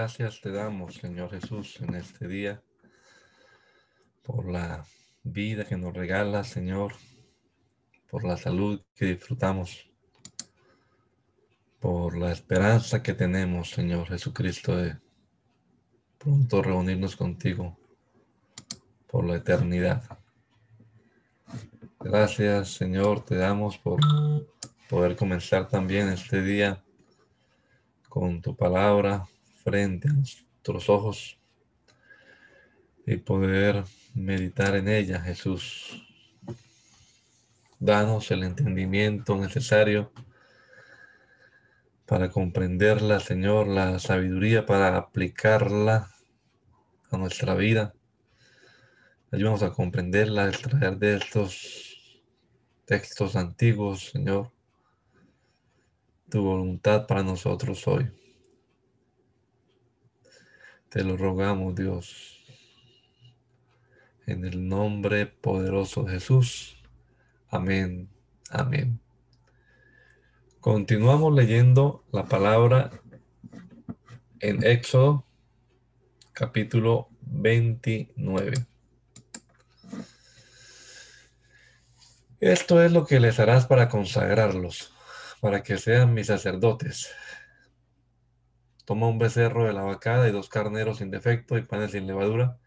Gracias te damos, Señor Jesús, en este día, por la vida que nos regala, Señor, por la salud que disfrutamos, por la esperanza que tenemos, Señor Jesucristo, de pronto reunirnos contigo por la eternidad. Gracias, Señor, te damos por poder comenzar también este día con tu palabra, frente a nuestros ojos y poder meditar en ella, Jesús. Danos el entendimiento necesario para comprenderla, Señor, la sabiduría para aplicarla a nuestra vida. Ayúdanos a comprenderla, a extraer de estos textos antiguos, Señor, tu voluntad para nosotros hoy. Te lo rogamos, Dios. En el nombre poderoso de Jesús. Amén. Amén. Continuamos leyendo la palabra en Éxodo capítulo 29. Esto es lo que les harás para consagrarlos, para que sean mis sacerdotes Toma un becerro de la vacada y dos carneros sin defecto y panes sin levadura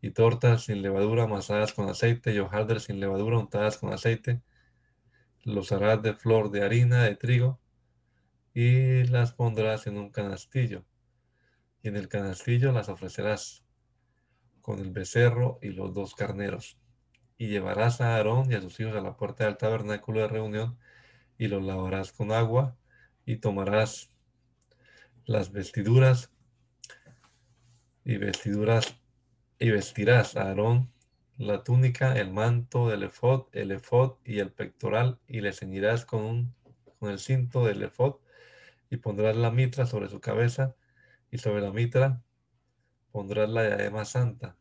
y tortas sin levadura amasadas con aceite y hojaldres sin levadura untadas con aceite. Los harás de flor de harina de trigo y las pondrás en un canastillo. Y en el canastillo las ofrecerás con el becerro y los dos carneros. Y llevarás a Aarón y a sus hijos a la puerta del tabernáculo de reunión y los lavarás con agua y tomarás las vestiduras y vestiduras y vestirás a Aarón la túnica, el manto del efod, el efod y el pectoral y le ceñirás con, un, con el cinto del efod y pondrás la mitra sobre su cabeza y sobre la mitra pondrás la diadema santa.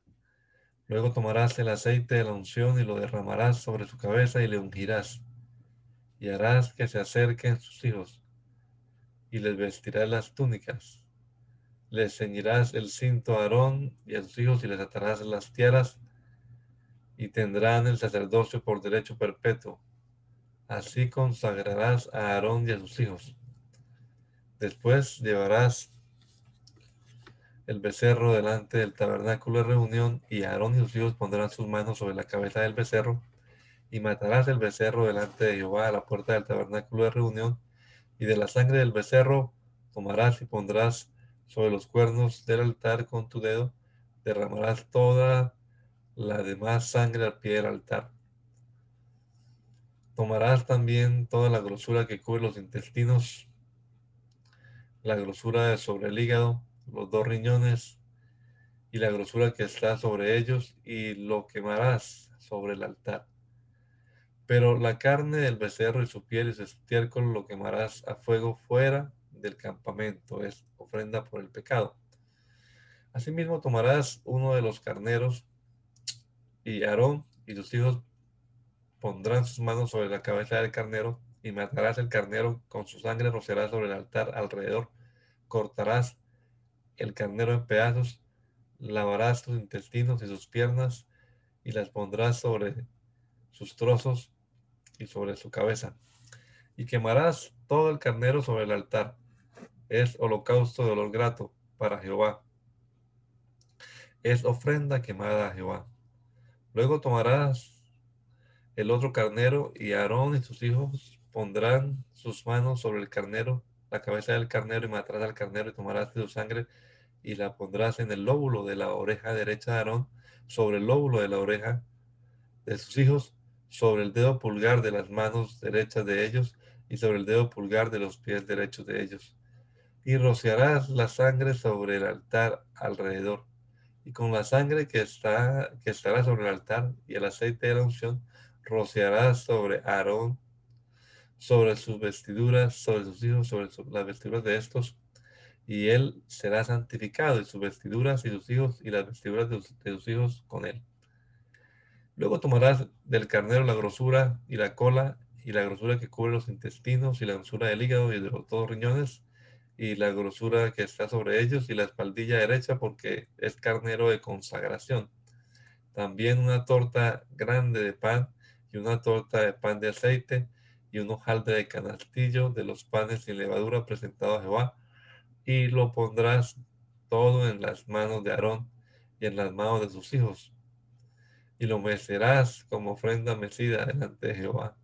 Luego tomarás el aceite de la unción y lo derramarás sobre su cabeza y le ungirás y harás que se acerquen sus hijos y les vestirás las túnicas. Les ceñirás el cinto a Aarón y a sus hijos y les atarás las tierras y tendrán el sacerdocio por derecho perpetuo. Así consagrarás a Aarón y a sus hijos. Después llevarás el becerro delante del tabernáculo de reunión y Aarón y sus hijos pondrán sus manos sobre la cabeza del becerro y matarás el becerro delante de Jehová a la puerta del tabernáculo de reunión y de la sangre del becerro tomarás y pondrás sobre los cuernos del altar con tu dedo, derramarás toda la demás sangre al pie del altar. Tomarás también toda la grosura que cubre los intestinos, la grosura sobre el hígado, los dos riñones y la grosura que está sobre ellos y lo quemarás sobre el altar. Pero la carne del becerro y su piel y su estiércol lo quemarás a fuego fuera del campamento, es ofrenda por el pecado. Asimismo tomarás uno de los carneros y Aarón y sus hijos pondrán sus manos sobre la cabeza del carnero y matarás el carnero con su sangre rociarás sobre el altar alrededor, cortarás el carnero en pedazos, lavarás sus intestinos y sus piernas y las pondrás sobre sus trozos y sobre su cabeza. Y quemarás todo el carnero sobre el altar. Es holocausto de olor grato para Jehová. Es ofrenda quemada a Jehová. Luego tomarás el otro carnero y Aarón y sus hijos pondrán sus manos sobre el carnero, la cabeza del carnero y matarás al carnero y tomarás su sangre y la pondrás en el lóbulo de la oreja derecha de Aarón, sobre el lóbulo de la oreja de sus hijos sobre el dedo pulgar de las manos derechas de ellos y sobre el dedo pulgar de los pies derechos de ellos. Y rociarás la sangre sobre el altar alrededor. Y con la sangre que, está, que estará sobre el altar y el aceite de la unción, rociarás sobre Aarón, sobre sus vestiduras, sobre sus hijos, sobre las vestiduras de estos, y él será santificado, y sus vestiduras y sus hijos, y las vestiduras de sus hijos con él. Luego tomarás del carnero la grosura y la cola y la grosura que cubre los intestinos y la grosura del hígado y de los dos riñones y la grosura que está sobre ellos y la espaldilla derecha porque es carnero de consagración. También una torta grande de pan y una torta de pan de aceite y un hojaldre de canastillo de los panes sin levadura presentado a Jehová y lo pondrás todo en las manos de Aarón y en las manos de sus hijos y lo mecerás como ofrenda mecida delante de Jehová.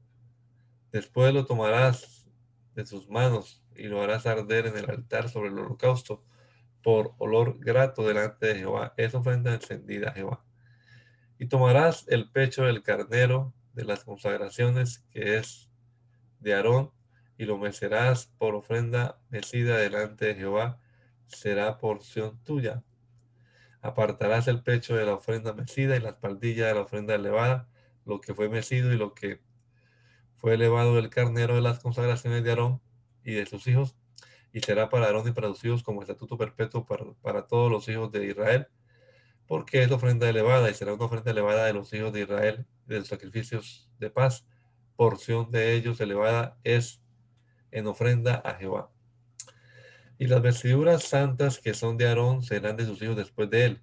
Después lo tomarás de sus manos y lo harás arder en el altar sobre el holocausto por olor grato delante de Jehová. Es ofrenda encendida Jehová. Y tomarás el pecho del carnero de las consagraciones que es de Aarón y lo mecerás por ofrenda mecida delante de Jehová. Será porción tuya apartarás el pecho de la ofrenda mecida y la espaldilla de la ofrenda elevada, lo que fue mecido y lo que fue elevado del carnero de las consagraciones de Aarón y de sus hijos, y será para Aarón y para sus hijos como estatuto perpetuo para, todos los hijos de Israel, porque es ofrenda elevada y será una ofrenda elevada de los hijos de Israel, de los sacrificios de paz. Porción de ellos elevada es en ofrenda a Jehová. Y las vestiduras santas que son de Aarón serán de sus hijos después de él,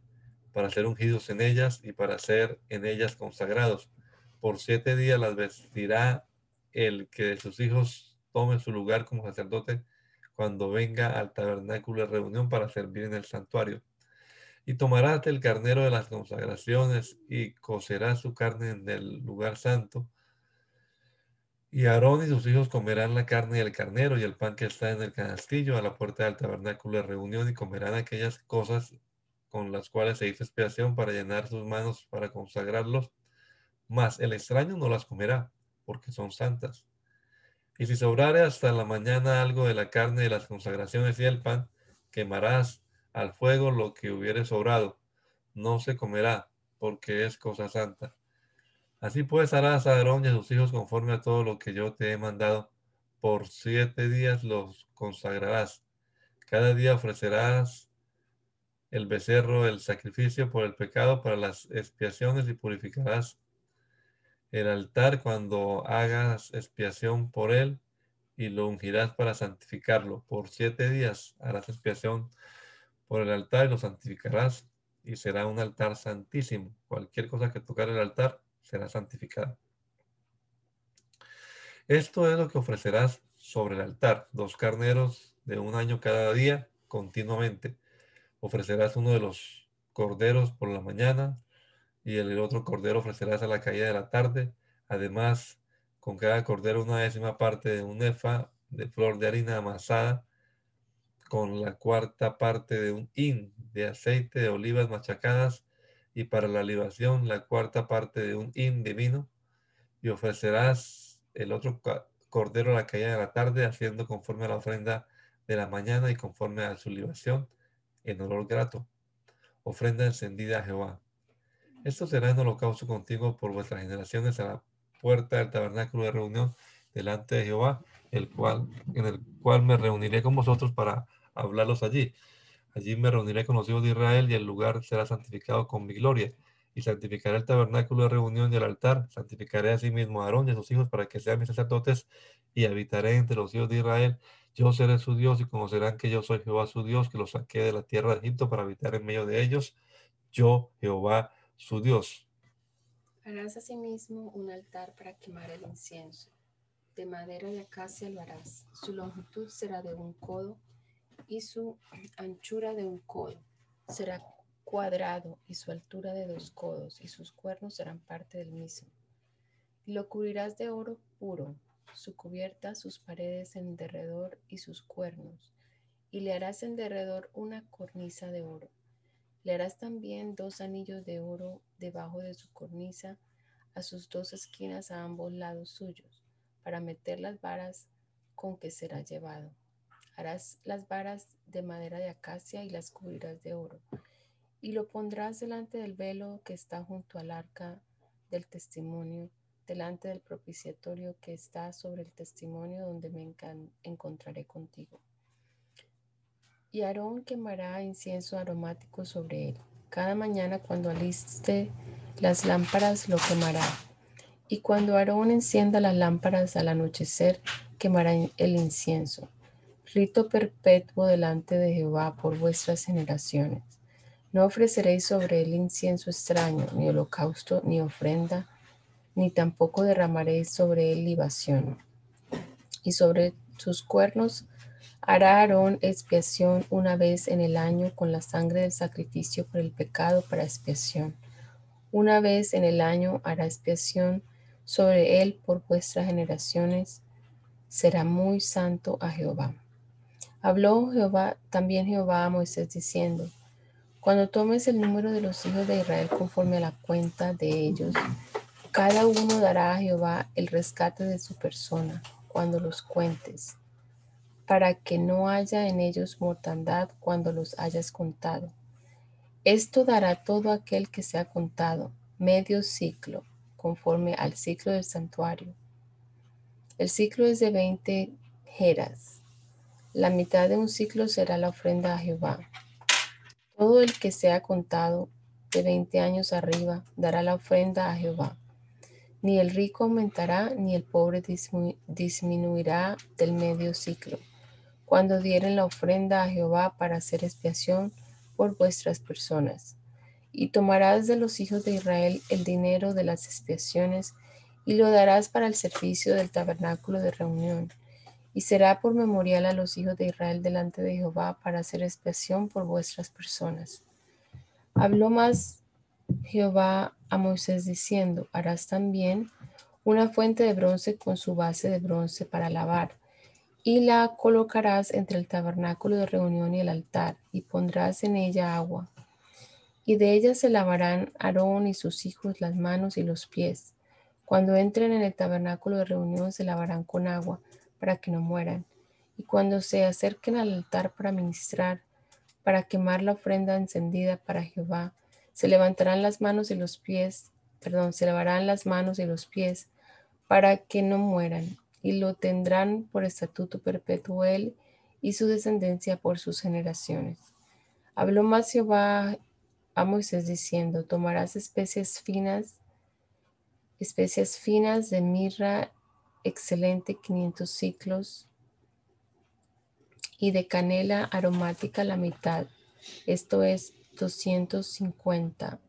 para ser ungidos en ellas y para ser en ellas consagrados. Por siete días las vestirá el que de sus hijos tome su lugar como sacerdote cuando venga al tabernáculo de reunión para servir en el santuario. Y tomarás el carnero de las consagraciones y cocerás su carne en el lugar santo y Aarón y sus hijos comerán la carne del carnero y el pan que está en el canastillo a la puerta del tabernáculo de reunión y comerán aquellas cosas con las cuales se hizo expiación para llenar sus manos para consagrarlos. Mas el extraño no las comerá, porque son santas. Y si sobrare hasta la mañana algo de la carne de las consagraciones y el pan, quemarás al fuego lo que hubiere sobrado. No se comerá, porque es cosa santa. Así pues harás a Aarón y a sus hijos conforme a todo lo que yo te he mandado. Por siete días los consagrarás. Cada día ofrecerás el becerro, el sacrificio por el pecado para las expiaciones y purificarás el altar cuando hagas expiación por él y lo ungirás para santificarlo. Por siete días harás expiación por el altar y lo santificarás y será un altar santísimo. Cualquier cosa que tocar el altar será santificada. Esto es lo que ofrecerás sobre el altar, dos carneros de un año cada día, continuamente. Ofrecerás uno de los corderos por la mañana y el otro cordero ofrecerás a la caída de la tarde. Además, con cada cordero una décima parte de un efa de flor de harina amasada, con la cuarta parte de un hin de aceite de olivas machacadas y para la libación la cuarta parte de un hin de vino, y ofrecerás el otro cordero a la caída de la tarde, haciendo conforme a la ofrenda de la mañana y conforme a su libación, en olor grato, ofrenda encendida a Jehová. Esto será en holocausto contigo por vuestras generaciones a la puerta del tabernáculo de reunión delante de Jehová, el cual, en el cual me reuniré con vosotros para hablarlos allí. Allí me reuniré con los hijos de Israel y el lugar será santificado con mi gloria. Y santificaré el tabernáculo de reunión y el altar. Santificaré a sí mismo a Aarón y a sus hijos para que sean mis sacerdotes y habitaré entre los hijos de Israel. Yo seré su Dios y conocerán que yo soy Jehová su Dios, que los saqué de la tierra de Egipto para habitar en medio de ellos. Yo, Jehová su Dios. Harás asimismo un altar para quemar el incienso. De madera de acacia lo harás. Su longitud será de un codo y su anchura de un codo. Será cuadrado y su altura de dos codos y sus cuernos serán parte del mismo. Y lo cubrirás de oro puro, su cubierta, sus paredes en derredor y sus cuernos. Y le harás en derredor una cornisa de oro. Le harás también dos anillos de oro debajo de su cornisa, a sus dos esquinas a ambos lados suyos, para meter las varas con que será llevado. Harás las varas de madera de acacia y las cubrirás de oro. Y lo pondrás delante del velo que está junto al arca del testimonio, delante del propiciatorio que está sobre el testimonio donde me encontraré contigo. Y Aarón quemará incienso aromático sobre él. Cada mañana cuando aliste las lámparas lo quemará. Y cuando Aarón encienda las lámparas al anochecer, quemará el incienso. Rito perpetuo delante de Jehová por vuestras generaciones. No ofreceréis sobre él incienso extraño, ni holocausto, ni ofrenda, ni tampoco derramaréis sobre él libación. Y sobre sus cuernos hará Aarón expiación una vez en el año con la sangre del sacrificio por el pecado para expiación. Una vez en el año hará expiación sobre él por vuestras generaciones. Será muy santo a Jehová. Habló Jehová, también Jehová a Moisés diciendo, cuando tomes el número de los hijos de Israel conforme a la cuenta de ellos, cada uno dará a Jehová el rescate de su persona cuando los cuentes, para que no haya en ellos mortandad cuando los hayas contado. Esto dará todo aquel que sea contado, medio ciclo, conforme al ciclo del santuario. El ciclo es de 20 jeras la mitad de un ciclo será la ofrenda a Jehová. Todo el que sea contado de 20 años arriba dará la ofrenda a Jehová. Ni el rico aumentará, ni el pobre disminuirá del medio ciclo, cuando dieren la ofrenda a Jehová para hacer expiación por vuestras personas. Y tomarás de los hijos de Israel el dinero de las expiaciones y lo darás para el servicio del tabernáculo de reunión y será por memorial a los hijos de Israel delante de Jehová para hacer expiación por vuestras personas. Habló más Jehová a Moisés diciendo, harás también una fuente de bronce con su base de bronce para lavar, y la colocarás entre el tabernáculo de reunión y el altar, y pondrás en ella agua. Y de ella se lavarán Aarón y sus hijos las manos y los pies. Cuando entren en el tabernáculo de reunión se lavarán con agua para que no mueran. Y cuando se acerquen al altar para ministrar, para quemar la ofrenda encendida para Jehová, se levantarán las manos y los pies, perdón, se lavarán las manos y los pies para que no mueran, y lo tendrán por estatuto perpetuo él y su descendencia por sus generaciones. Habló más Jehová a Moisés diciendo, tomarás especies finas, especias finas de mirra excelente 500 ciclos. Y de canela aromática la mitad, esto es 250.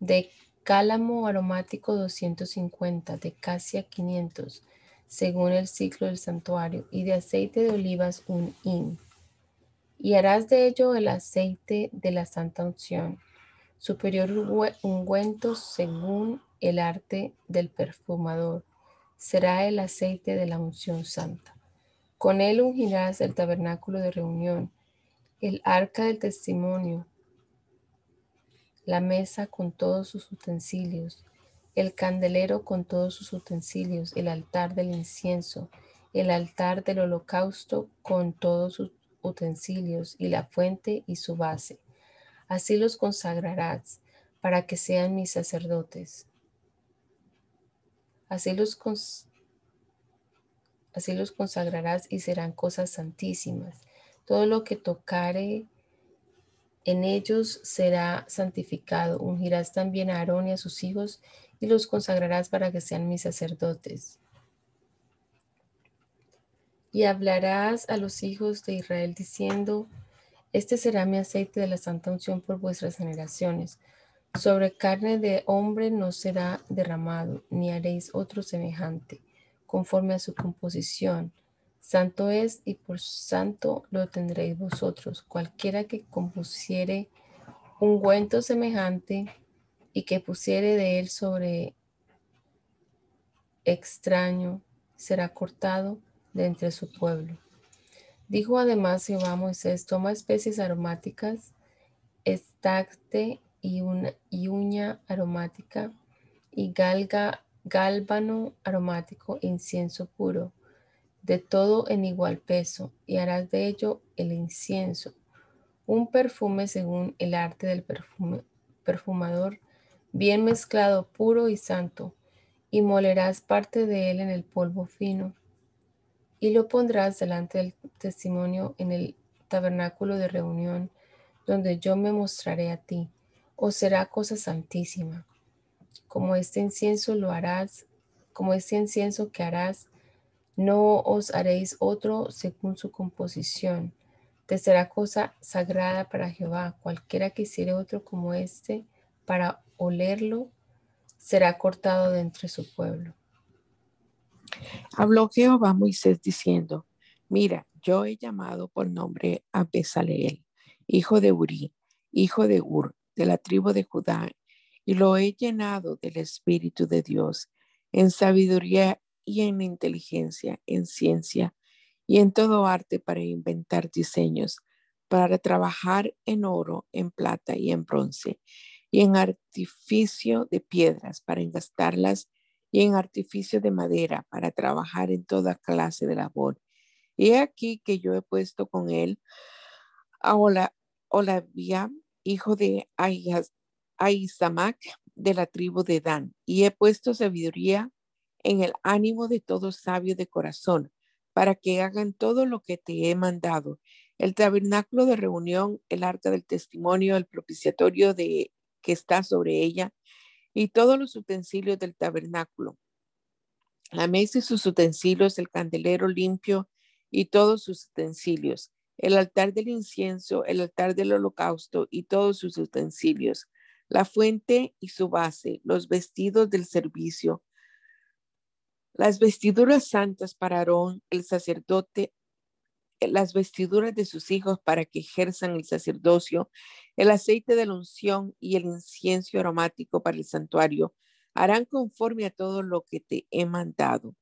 De cálamo aromático 250, de casia 500, según el ciclo del santuario, y de aceite de olivas un hin. Y harás de ello el aceite de la santa unción, superior ungüento según el arte del perfumador será el aceite de la unción santa. Con él ungirás el tabernáculo de reunión, el arca del testimonio, la mesa con todos sus utensilios, el candelero con todos sus utensilios, el altar del incienso, el altar del holocausto con todos sus utensilios y la fuente y su base. Así los consagrarás para que sean mis sacerdotes. Así los, así los consagrarás y serán cosas santísimas. Todo lo que tocare en ellos será santificado. Ungirás también a Aarón y a sus hijos y los consagrarás para que sean mis sacerdotes. Y hablarás a los hijos de Israel diciendo, este será mi aceite de la santa unción por vuestras generaciones. Sobre carne de hombre no será derramado, ni haréis otro semejante, conforme a su composición. Santo es y por santo lo tendréis vosotros. Cualquiera que compusiere un ungüento semejante y que pusiere de él sobre extraño, será cortado de entre su pueblo. Dijo además Jehová Moisés, toma especies aromáticas, estacte y, una, y uña aromática y galga, gálbano aromático, incienso puro, de todo en igual peso, y harás de ello el incienso, un perfume según el arte del perfume, perfumador, bien mezclado, puro y santo, y molerás parte de él en el polvo fino, y lo pondrás delante del testimonio en el tabernáculo de reunión, donde yo me mostraré a ti, o será cosa santísima. Como este incienso lo harás, como este incienso que harás, no os haréis otro según su composición. Te será cosa sagrada para Jehová. Cualquiera que hiciere otro como este para olerlo, será cortado de entre su pueblo. Habló Jehová a Moisés diciendo, mira, yo he llamado por nombre a Besaleel, hijo de Uri, hijo de Ur, de la tribu de Judá, y lo he llenado del Espíritu de Dios, en sabiduría y en inteligencia, en ciencia y en todo arte para inventar diseños, para trabajar en oro, en plata y en bronce, y en artificio de piedras para engastarlas, y en artificio de madera para trabajar en toda clase de labor. Y aquí que yo he puesto con él a Olavia, hijo de Aizamac, de la tribu de Dan, y he puesto sabiduría en el ánimo de todo sabio de corazón, para que hagan todo lo que te he mandado. El tabernáculo de reunión, el arca del testimonio, el propiciatorio de que está sobre ella, y todos los utensilios del tabernáculo. La mesa y sus utensilios, el candelero limpio y todos sus utensilios, el altar del incienso, el altar del holocausto y todos sus utensilios, la fuente y su base, los vestidos del servicio, las vestiduras santas para Aarón, el sacerdote, eh, las vestiduras de sus hijos para que ejerzan el sacerdocio, el aceite de la unción y el incienso aromático para el santuario, harán conforme a todo lo que te he mandado.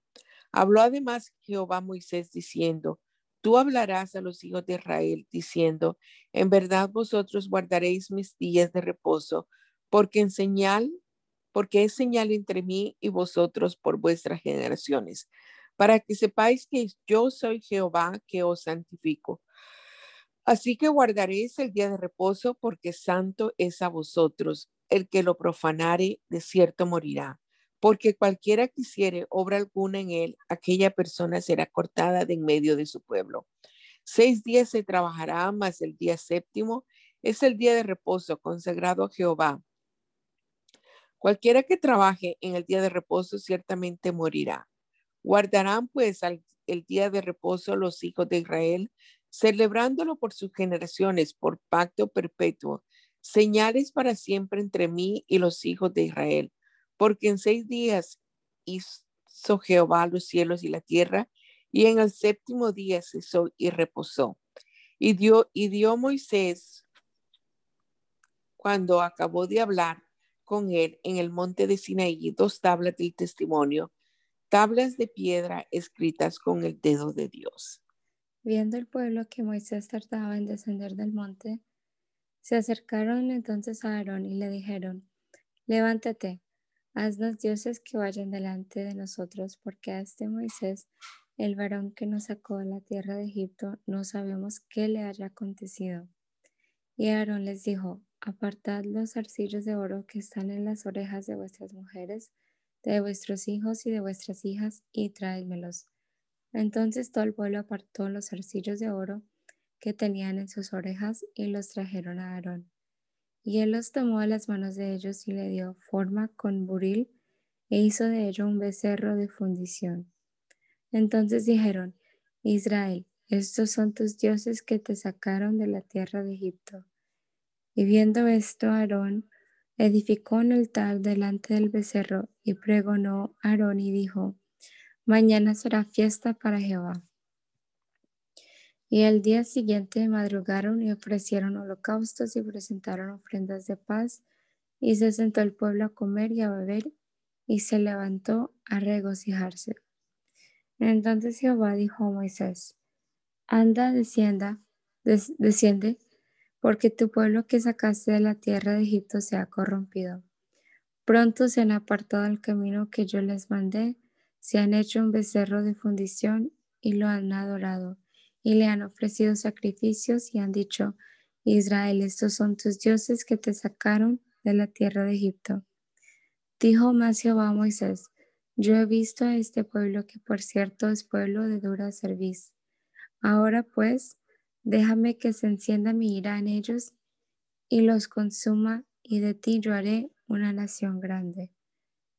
Habló además Jehová Moisés diciendo, tú hablarás a los hijos de Israel diciendo, en verdad vosotros guardaréis mis días de reposo, porque en señal porque es señal entre mí y vosotros por vuestras generaciones, para que sepáis que yo soy Jehová que os santifico. Así que guardaréis el día de reposo, porque santo es a vosotros. El que lo profanare, de cierto morirá. Porque cualquiera que hiciere obra alguna en él, aquella persona será cortada de en medio de su pueblo. Seis días se trabajará, mas el día séptimo es el día de reposo consagrado a Jehová Cualquiera que trabaje en el día de reposo ciertamente morirá. Guardarán pues el día de reposo los hijos de Israel, celebrándolo por sus generaciones, por pacto perpetuo, señales para siempre entre mí y los hijos de Israel, porque en seis días hizo Jehová los cielos y la tierra, y en el séptimo día cesó y reposó. Y dio, y dio Moisés, cuando acabó de hablar, con él en el monte de Sinaí dos tablas del testimonio, tablas de piedra escritas con el dedo de Dios. Viendo el pueblo que Moisés tardaba en descender del monte, se acercaron entonces a Aarón y le dijeron, levántate, haznos dioses que vayan delante de nosotros, porque a este Moisés, el varón que nos sacó de la tierra de Egipto, no sabemos qué le haya acontecido. Y Aarón les dijo, Apartad los arcillos de oro que están en las orejas de vuestras mujeres, de vuestros hijos y de vuestras hijas, y traédmelos. Entonces todo el pueblo apartó los arcillos de oro que tenían en sus orejas y los trajeron a Aarón. Y él los tomó a las manos de ellos y le dio forma con buril e hizo de ello un becerro de fundición. Entonces dijeron, Israel, estos son tus dioses que te sacaron de la tierra de Egipto. Y viendo esto, Aarón edificó un altar delante del becerro y pregonó Aarón y dijo, mañana será fiesta para Jehová. Y el día siguiente madrugaron y ofrecieron holocaustos y presentaron ofrendas de paz, y se sentó el pueblo a comer y a beber, y se levantó a regocijarse. Entonces Jehová dijo a Moisés, anda, descienda, desciende porque tu pueblo que sacaste de la tierra de Egipto se ha corrompido. Pronto se han apartado del camino que yo les mandé, se han hecho un becerro de fundición y lo han adorado, y le han ofrecido sacrificios y han dicho, Israel, estos son tus dioses que te sacaron de la tierra de Egipto. Dijo más Jehová a Moisés, yo he visto a este pueblo que por cierto es pueblo de dura cerviz. Ahora pues, déjame que se encienda mi ira en ellos y los consuma, y de ti yo haré una nación grande.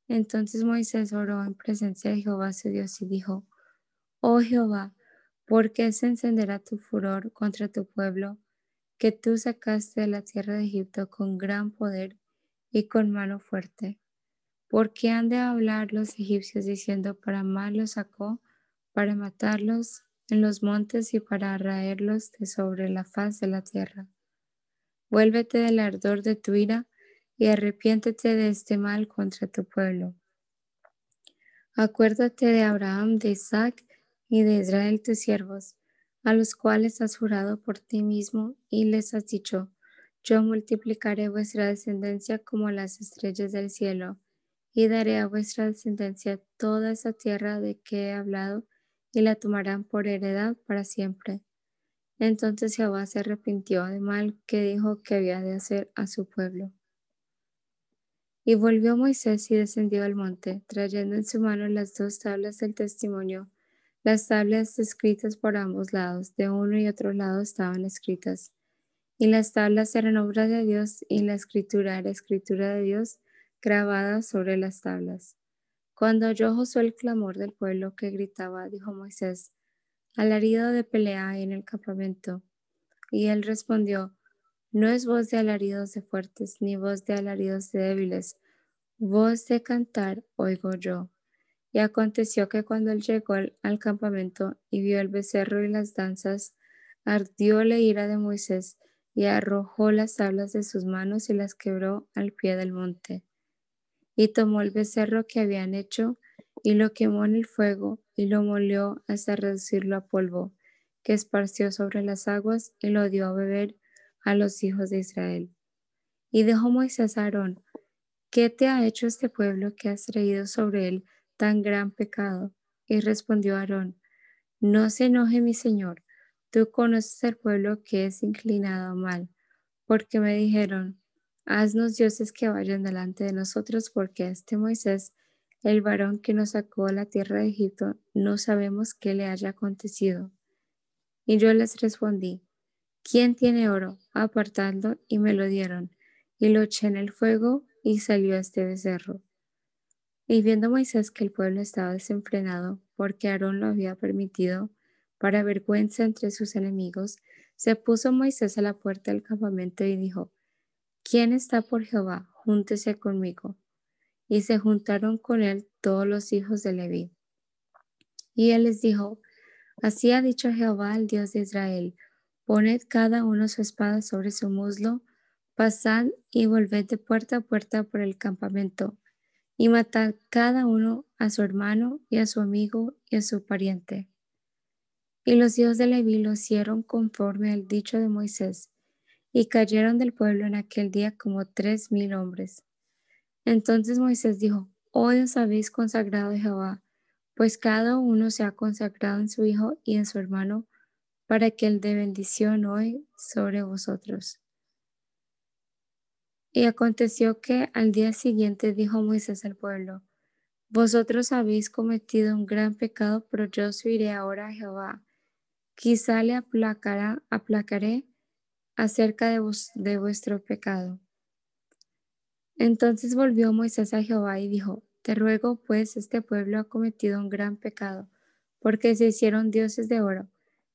Entonces Moisés oró en presencia de Jehová su Dios y dijo, Oh Jehová, ¿por qué se encenderá tu furor contra tu pueblo, que tú sacaste de la tierra de Egipto con gran poder y con mano fuerte? ¿Por qué han de hablar los egipcios diciendo, para mal los sacó, para matarlos en los montes y para arraerlos de sobre la faz de la tierra? Vuélvete del ardor de tu ira y arrepiéntete de este mal contra tu pueblo. Acuérdate de Abraham, de Isaac y de Israel tus siervos, a los cuales has jurado por ti mismo y les has dicho, yo multiplicaré vuestra descendencia como las estrellas del cielo, y daré a vuestra descendencia toda esa tierra de que he hablado, y la tomarán por heredad para siempre. Entonces Jehová se arrepintió de mal que dijo que había de hacer a su pueblo. Y volvió Moisés y descendió al monte, trayendo en su mano las dos tablas del testimonio las tablas escritas por ambos lados, de uno y otro lado estaban escritas. Y las tablas eran obra de Dios y la escritura era escritura de Dios grabada sobre las tablas. Cuando oyó Josué el clamor del pueblo que gritaba, dijo Moisés, alarido de pelea en el campamento. Y él respondió, no es voz de alaridos de fuertes, ni voz de alaridos de débiles, voz de cantar oigo yo. Y aconteció que cuando él llegó al, campamento y vio el becerro y las danzas, ardió la ira de Moisés y arrojó las tablas de sus manos y las quebró al pie del monte. Y tomó el becerro que habían hecho y lo quemó en el fuego y lo molió hasta reducirlo a polvo, que esparció sobre las aguas y lo dio a beber a los hijos de Israel. Y dijo Moisés a Aarón, ¿qué te ha hecho este pueblo que has traído sobre él tan gran pecado? Y respondió Aarón, no se enoje mi señor, tú conoces el pueblo que es inclinado a mal, porque me dijeron, haznos dioses que vayan delante de nosotros, porque este Moisés, el varón que nos sacó a la tierra de Egipto, no sabemos qué le haya acontecido. Y yo les respondí, ¿quién tiene oro? Apartadlo, y me lo dieron, y lo eché en el fuego, y salió este becerro. Y viendo Moisés que el pueblo estaba desenfrenado, porque Aarón lo había permitido, para vergüenza entre sus enemigos, se puso Moisés a la puerta del campamento y dijo, ¿quién está por Jehová? Júntese conmigo. Y se juntaron con él todos los hijos de Leví. Y él les dijo, así ha dicho Jehová, el Dios de Israel, poned cada uno su espada sobre su muslo, pasad y volved de puerta a puerta por el campamento y matad cada uno a su hermano y a su amigo y a su pariente. Y los hijos de Leví lo hicieron conforme al dicho de Moisés, y cayeron del pueblo en aquel día como tres mil hombres. Entonces Moisés dijo, Hoy os habéis consagrado a Jehová, pues cada uno se ha consagrado en su hijo y en su hermano, para que el de bendición hoy sobre vosotros. Y aconteció que al día siguiente dijo Moisés al pueblo, Vosotros habéis cometido un gran pecado, pero yo subiré ahora a Jehová. Quizá le aplacará, aplacaré acerca de, de vuestro pecado. Entonces volvió Moisés a Jehová y dijo, Te ruego, pues, este pueblo ha cometido un gran pecado, porque se hicieron dioses de oro,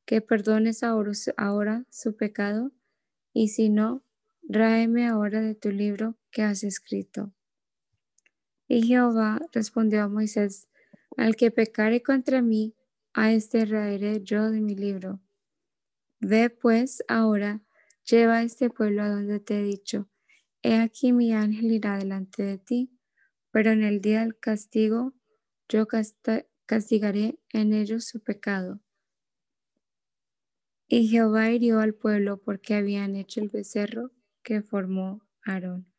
que perdones ahora su pecado, y si no, Ráeme ahora de tu libro que has escrito. Y Jehová respondió a Moisés, al que pecare contra mí, a este raeré yo de mi libro. Ve pues ahora, lleva a este pueblo a donde te he dicho, he aquí mi ángel irá delante de ti, pero en el día del castigo yo castigaré en ellos su pecado. Y Jehová hirió al pueblo porque habían hecho el becerro que formó Aarón.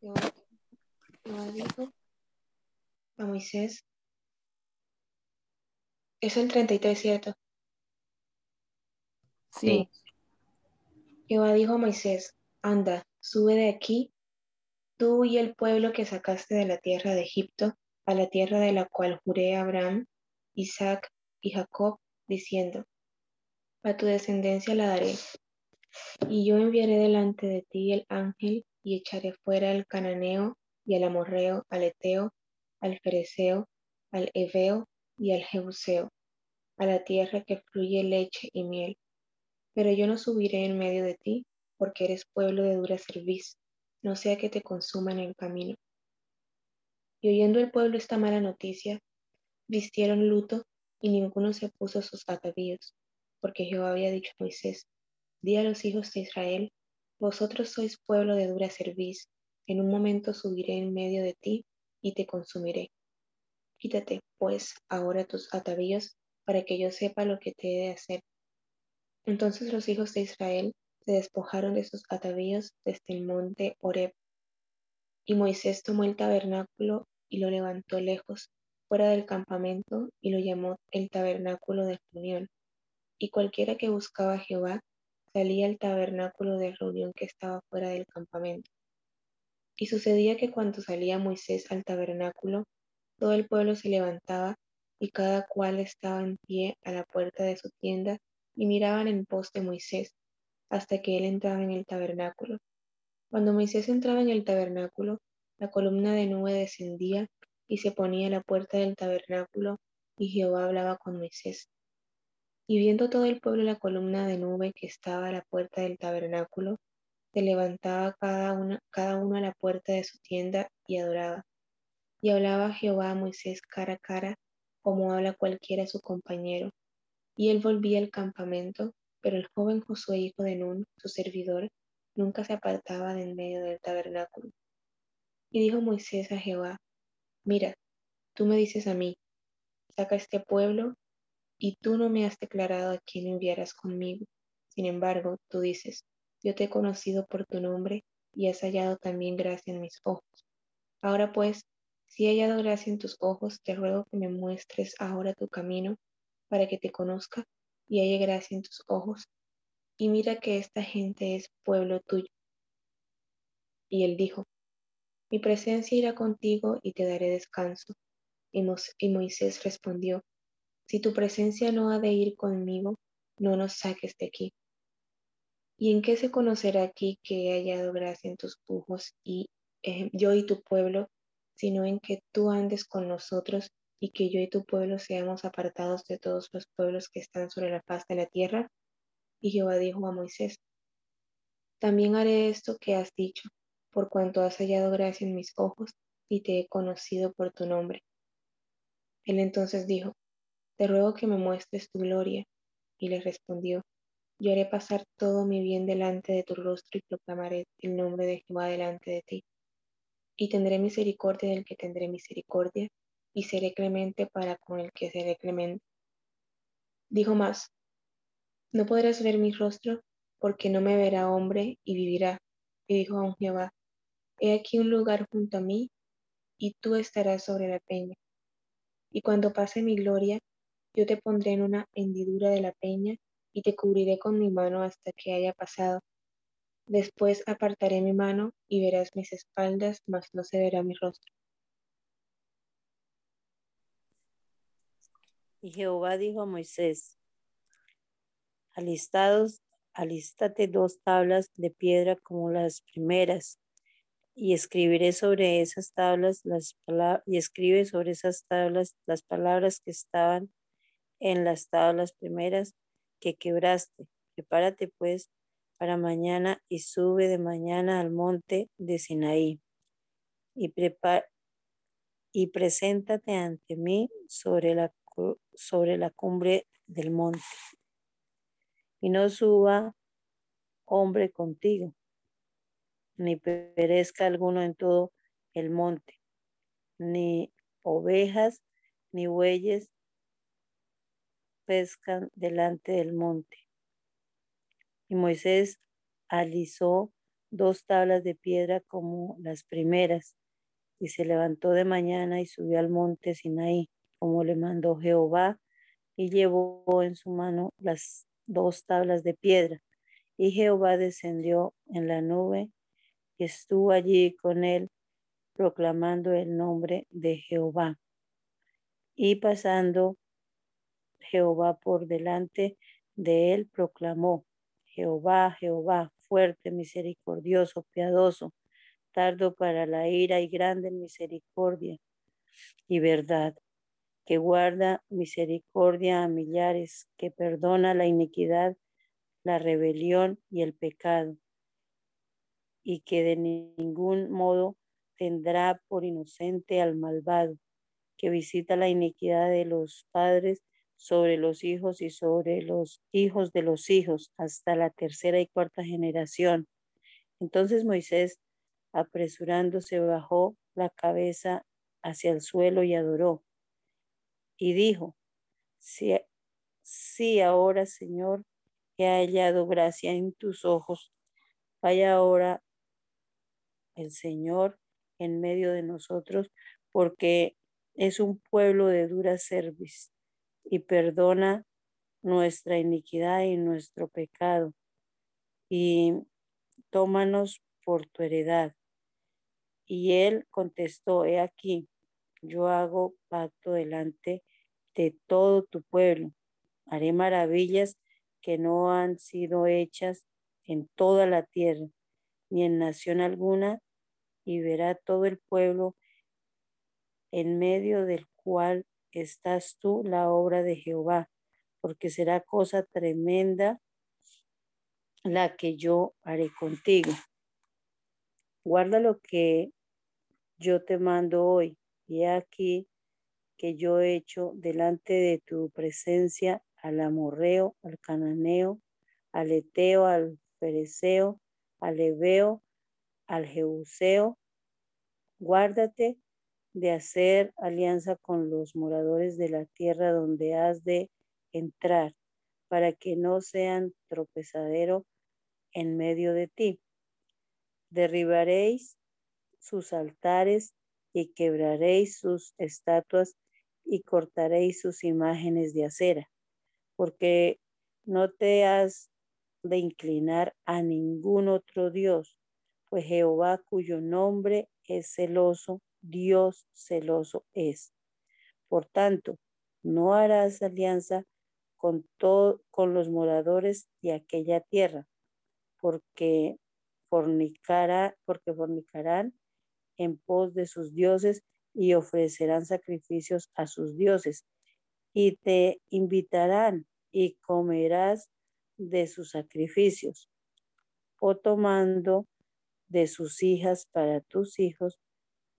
Jehová dijo a Moisés, es el 33, ¿cierto? Sí. Jehová dijo a Moisés, anda, sube de aquí, tú y el pueblo que sacaste de la tierra de Egipto, a la tierra de la cual juré a Abraham, Isaac y Jacob, diciendo, a tu descendencia la daré. Y yo enviaré delante de ti el ángel y echaré fuera al cananeo y al amorreo, al eteo, al fereceo, al heveo y al jebuseo, a la tierra que fluye leche y miel. Pero yo no subiré en medio de ti, porque eres pueblo de dura cerviz, no sea que te consuma en el camino. Y oyendo el pueblo esta mala noticia, vistieron luto y ninguno se puso sus atavíos, porque Jehová había dicho a Moisés, di a los hijos de Israel, vosotros sois pueblo de dura cerviz, en un momento subiré en medio de ti y te consumiré. Quítate, pues, ahora tus atavíos, para que yo sepa lo que te he de hacer. Entonces los hijos de Israel se despojaron de sus atavíos desde el monte Horeb. Y Moisés tomó el tabernáculo y lo levantó lejos, fuera del campamento, y lo llamó el tabernáculo de reunión. Y cualquiera que buscaba a Jehová salía al tabernáculo de reunión que estaba fuera del campamento. Y sucedía que cuando salía Moisés al tabernáculo, todo el pueblo se levantaba y cada cual estaba en pie a la puerta de su tienda y miraban en pos de Moisés hasta que él entraba en el tabernáculo. Cuando Moisés entraba en el tabernáculo, la columna de nube descendía y se ponía a la puerta del tabernáculo y Jehová hablaba con Moisés. Y viendo todo el pueblo la columna de nube que estaba a la puerta del tabernáculo, se levantaba cada, cada uno a la puerta de su tienda y adoraba. Y hablaba Jehová a Moisés cara a cara, como habla cualquiera su compañero. Y él volvía al campamento, pero el joven Josué, hijo de Nun, su servidor, nunca se apartaba de en medio del tabernáculo. Y dijo Moisés a Jehová, mira, tú me dices a mí, saca este pueblo, y tú no me has declarado a quién enviarás conmigo. Sin embargo, tú dices, yo te he conocido por tu nombre y has hallado también gracia en mis ojos. Ahora pues, si he hallado gracia en tus ojos, te ruego que me muestres ahora tu camino para que te conozca y halle gracia en tus ojos. Y mira que esta gente es pueblo tuyo. Y él dijo, mi presencia irá contigo y te daré descanso. Y, Moisés respondió, si tu presencia no ha de ir conmigo, no nos saques de aquí. ¿Y en qué se conocerá aquí que he hallado gracia en tus ojos y yo y tu pueblo, sino en que tú andes con nosotros y que yo y tu pueblo seamos apartados de todos los pueblos que están sobre la faz de la tierra? Y Jehová dijo a Moisés, también haré esto que has dicho, por cuanto has hallado gracia en mis ojos y te he conocido por tu nombre. Él entonces dijo, te ruego que me muestres tu gloria. Y le respondió, yo haré pasar todo mi bien delante de tu rostro y proclamaré el nombre de Jehová delante de ti. Y tendré misericordia del que tendré misericordia, y seré clemente para con el que seré clemente. Dijo más, no podrás ver mi rostro, porque no me verá hombre y vivirá. Y dijo a un Jehová, he aquí un lugar junto a mí, y tú estarás sobre la peña. Y cuando pase mi gloria, yo te pondré en una hendidura de la peña, y te cubriré con mi mano hasta que haya pasado. Después apartaré mi mano y verás mis espaldas, mas no se verá mi rostro. Y Jehová dijo a Moisés, alistados, alístate dos tablas de piedra como las primeras, y escribiré sobre esas tablas las palabras, y escribe sobre esas tablas las palabras que estaban en las tablas primeras que quebraste. Prepárate pues para mañana y sube de mañana al monte de Sinaí y, y preséntate ante mí sobre la, sobre la cumbre del monte. Y no suba hombre contigo, ni perezca alguno en todo el monte, ni ovejas, ni bueyes, pescan delante del monte. Y Moisés alisó dos tablas de piedra como las primeras. Y se levantó de mañana y subió al monte Sinaí, como le mandó Jehová, y llevó en su mano las dos tablas de piedra. Y Jehová descendió en la nube estuvo allí con él, proclamando el nombre de Jehová. Y pasando Jehová por delante de él, proclamó, Jehová, Jehová, fuerte, misericordioso, piadoso, tardo para la ira y grande misericordia y verdad, que guarda misericordia a millares, que perdona la iniquidad, la rebelión y el pecado, y que de ningún modo tendrá por inocente al malvado, que visita la iniquidad de los padres sobre los hijos y sobre los hijos de los hijos hasta la tercera y cuarta generación. Entonces Moisés, apresurándose, bajó la cabeza hacia el suelo y adoró. Y dijo, si, si ahora, Señor, he hallado gracia en tus ojos, vaya ahora el Señor en medio de nosotros, porque es un pueblo de dura cerviz y perdona nuestra iniquidad y nuestro pecado, y tómanos por tu heredad. Y él contestó, he aquí, yo hago pacto delante de todo tu pueblo, haré maravillas que no han sido hechas en toda la tierra, ni en nación alguna, y verá todo el pueblo en medio del cual estás tú la obra de Jehová, porque será cosa tremenda la que yo haré contigo. Guarda lo que yo te mando hoy, y aquí que yo he hecho delante de tu presencia al amorreo, al cananeo, al eteo, al fereceo, al ebeo, al jeuseo. Guárdate de hacer alianza con los moradores de la tierra donde has de entrar, para que no sean tropezadero en medio de ti. Derribaréis sus altares y quebraréis sus estatuas y cortaréis sus imágenes de acera, porque no te has de inclinar a ningún otro Dios, pues Jehová cuyo nombre es celoso Dios celoso es. Por tanto, no harás alianza con, con los moradores de aquella tierra, porque, fornicará, porque fornicarán en pos de sus dioses y ofrecerán sacrificios a sus dioses, y te invitarán y comerás de sus sacrificios, o tomando de sus hijas para tus hijos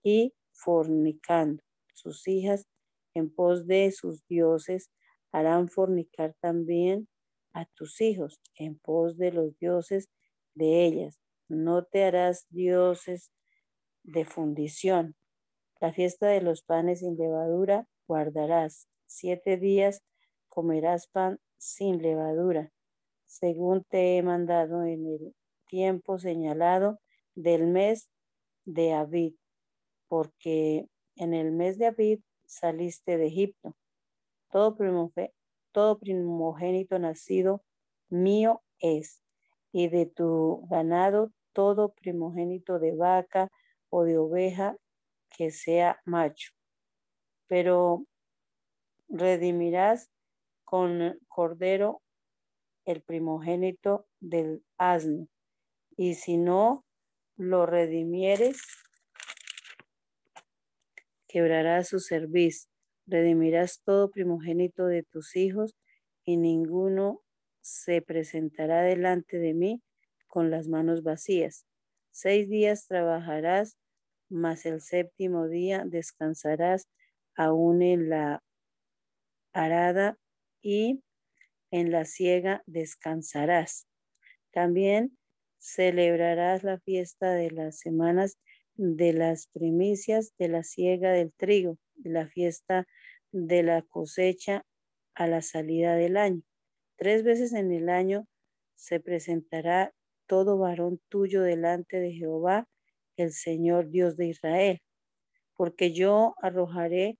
y fornicando. Sus hijas en pos de sus dioses harán fornicar también a tus hijos en pos de los dioses de ellas. No te harás dioses de fundición. La fiesta de los panes sin levadura guardarás. Siete días comerás pan sin levadura, según te he mandado en el tiempo señalado del mes de Abid porque en el mes de Abid saliste de Egipto. Todo, todo primogénito nacido mío es, y de tu ganado todo primogénito de vaca o de oveja que sea macho. Pero redimirás con cordero el primogénito del asno, y si no lo redimieres, quebrarás su cerviz, redimirás todo primogénito de tus hijos, y ninguno se presentará delante de mí con las manos vacías. Seis días trabajarás, mas el séptimo día descansarás aún en la arada y en la siega descansarás. También celebrarás la fiesta de las semanas de las primicias de la siega del trigo, la fiesta de la cosecha a la salida del año. Tres veces en el año se presentará todo varón tuyo delante de Jehová, el Señor Dios de Israel, porque yo arrojaré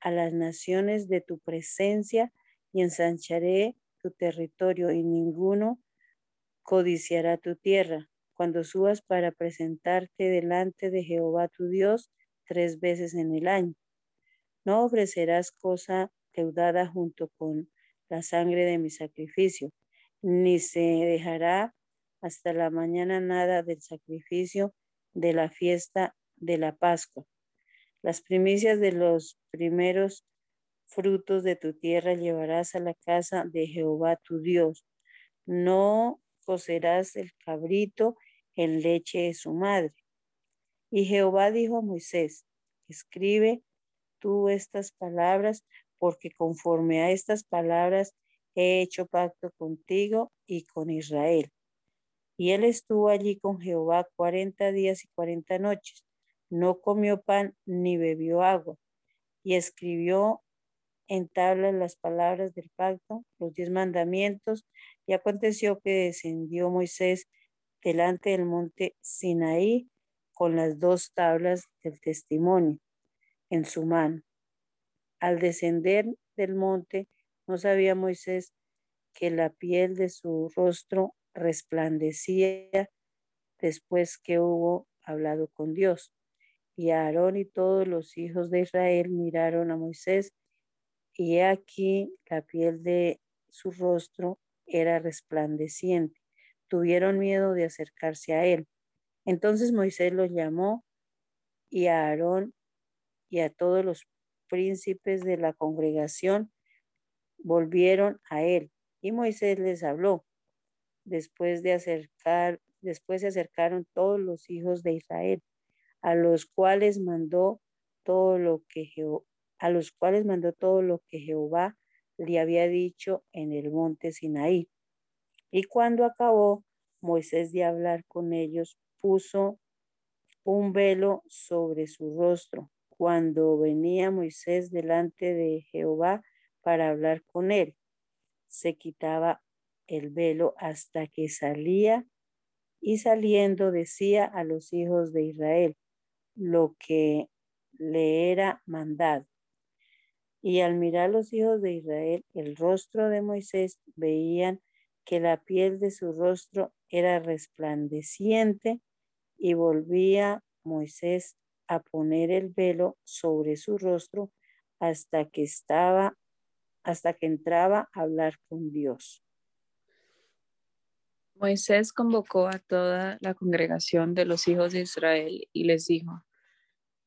a las naciones de tu presencia y ensancharé tu territorio y ninguno codiciará tu tierra cuando subas para presentarte delante de Jehová tu Dios tres veces en el año. No ofrecerás cosa deudada junto con la sangre de mi sacrificio, ni se dejará hasta la mañana nada del sacrificio de la fiesta de la Pascua. Las primicias de los primeros frutos de tu tierra llevarás a la casa de Jehová tu Dios. No cocerás el cabrito en leche de su madre. Y Jehová dijo a Moisés, escribe tú estas palabras, porque conforme a estas palabras he hecho pacto contigo y con Israel. Y él estuvo allí con Jehová cuarenta días y cuarenta noches. No comió pan ni bebió agua. Y escribió en tablas las palabras del pacto, los diez mandamientos. Y aconteció que descendió Moisés delante del monte Sinaí con las dos tablas del testimonio en su mano. Al descender del monte, no sabía Moisés que la piel de su rostro resplandecía después que hubo hablado con Dios. Y Aarón y todos los hijos de Israel miraron a Moisés y aquí la piel de su rostro era resplandeciente. Tuvieron miedo de acercarse a él. Entonces Moisés los llamó y a Aarón y a todos los príncipes de la congregación volvieron a él. Y Moisés les habló después de acercar, después se acercaron todos los hijos de Israel, a los cuales mandó todo lo que a los cuales mandó todo lo que Jehová le había dicho en el monte Sinaí. Y cuando acabó Moisés de hablar con ellos, puso un velo sobre su rostro. Cuando venía Moisés delante de Jehová para hablar con él, se quitaba el velo hasta que salía y saliendo decía a los hijos de Israel lo que le era mandado. Y al mirar los hijos de Israel el rostro de Moisés, veían que la piel de su rostro era resplandeciente y volvía Moisés a poner el velo sobre su rostro hasta que estaba, hasta que entraba a hablar con Dios. Moisés convocó a toda la congregación de los hijos de Israel y les dijo,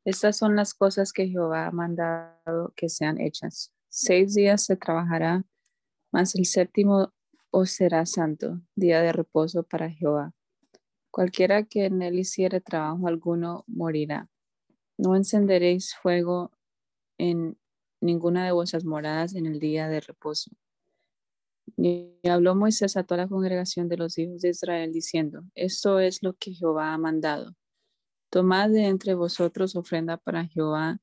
estas son las cosas que Jehová ha mandado que sean hechas. Seis días se trabajará, mas el séptimo os será santo, día de reposo para Jehová. Cualquiera que en él hiciere trabajo alguno morirá. No encenderéis fuego en ninguna de vuestras moradas en el día de reposo. Y habló Moisés a toda la congregación de los hijos de Israel diciendo, esto es lo que Jehová ha mandado. Tomad de entre vosotros ofrenda para Jehová.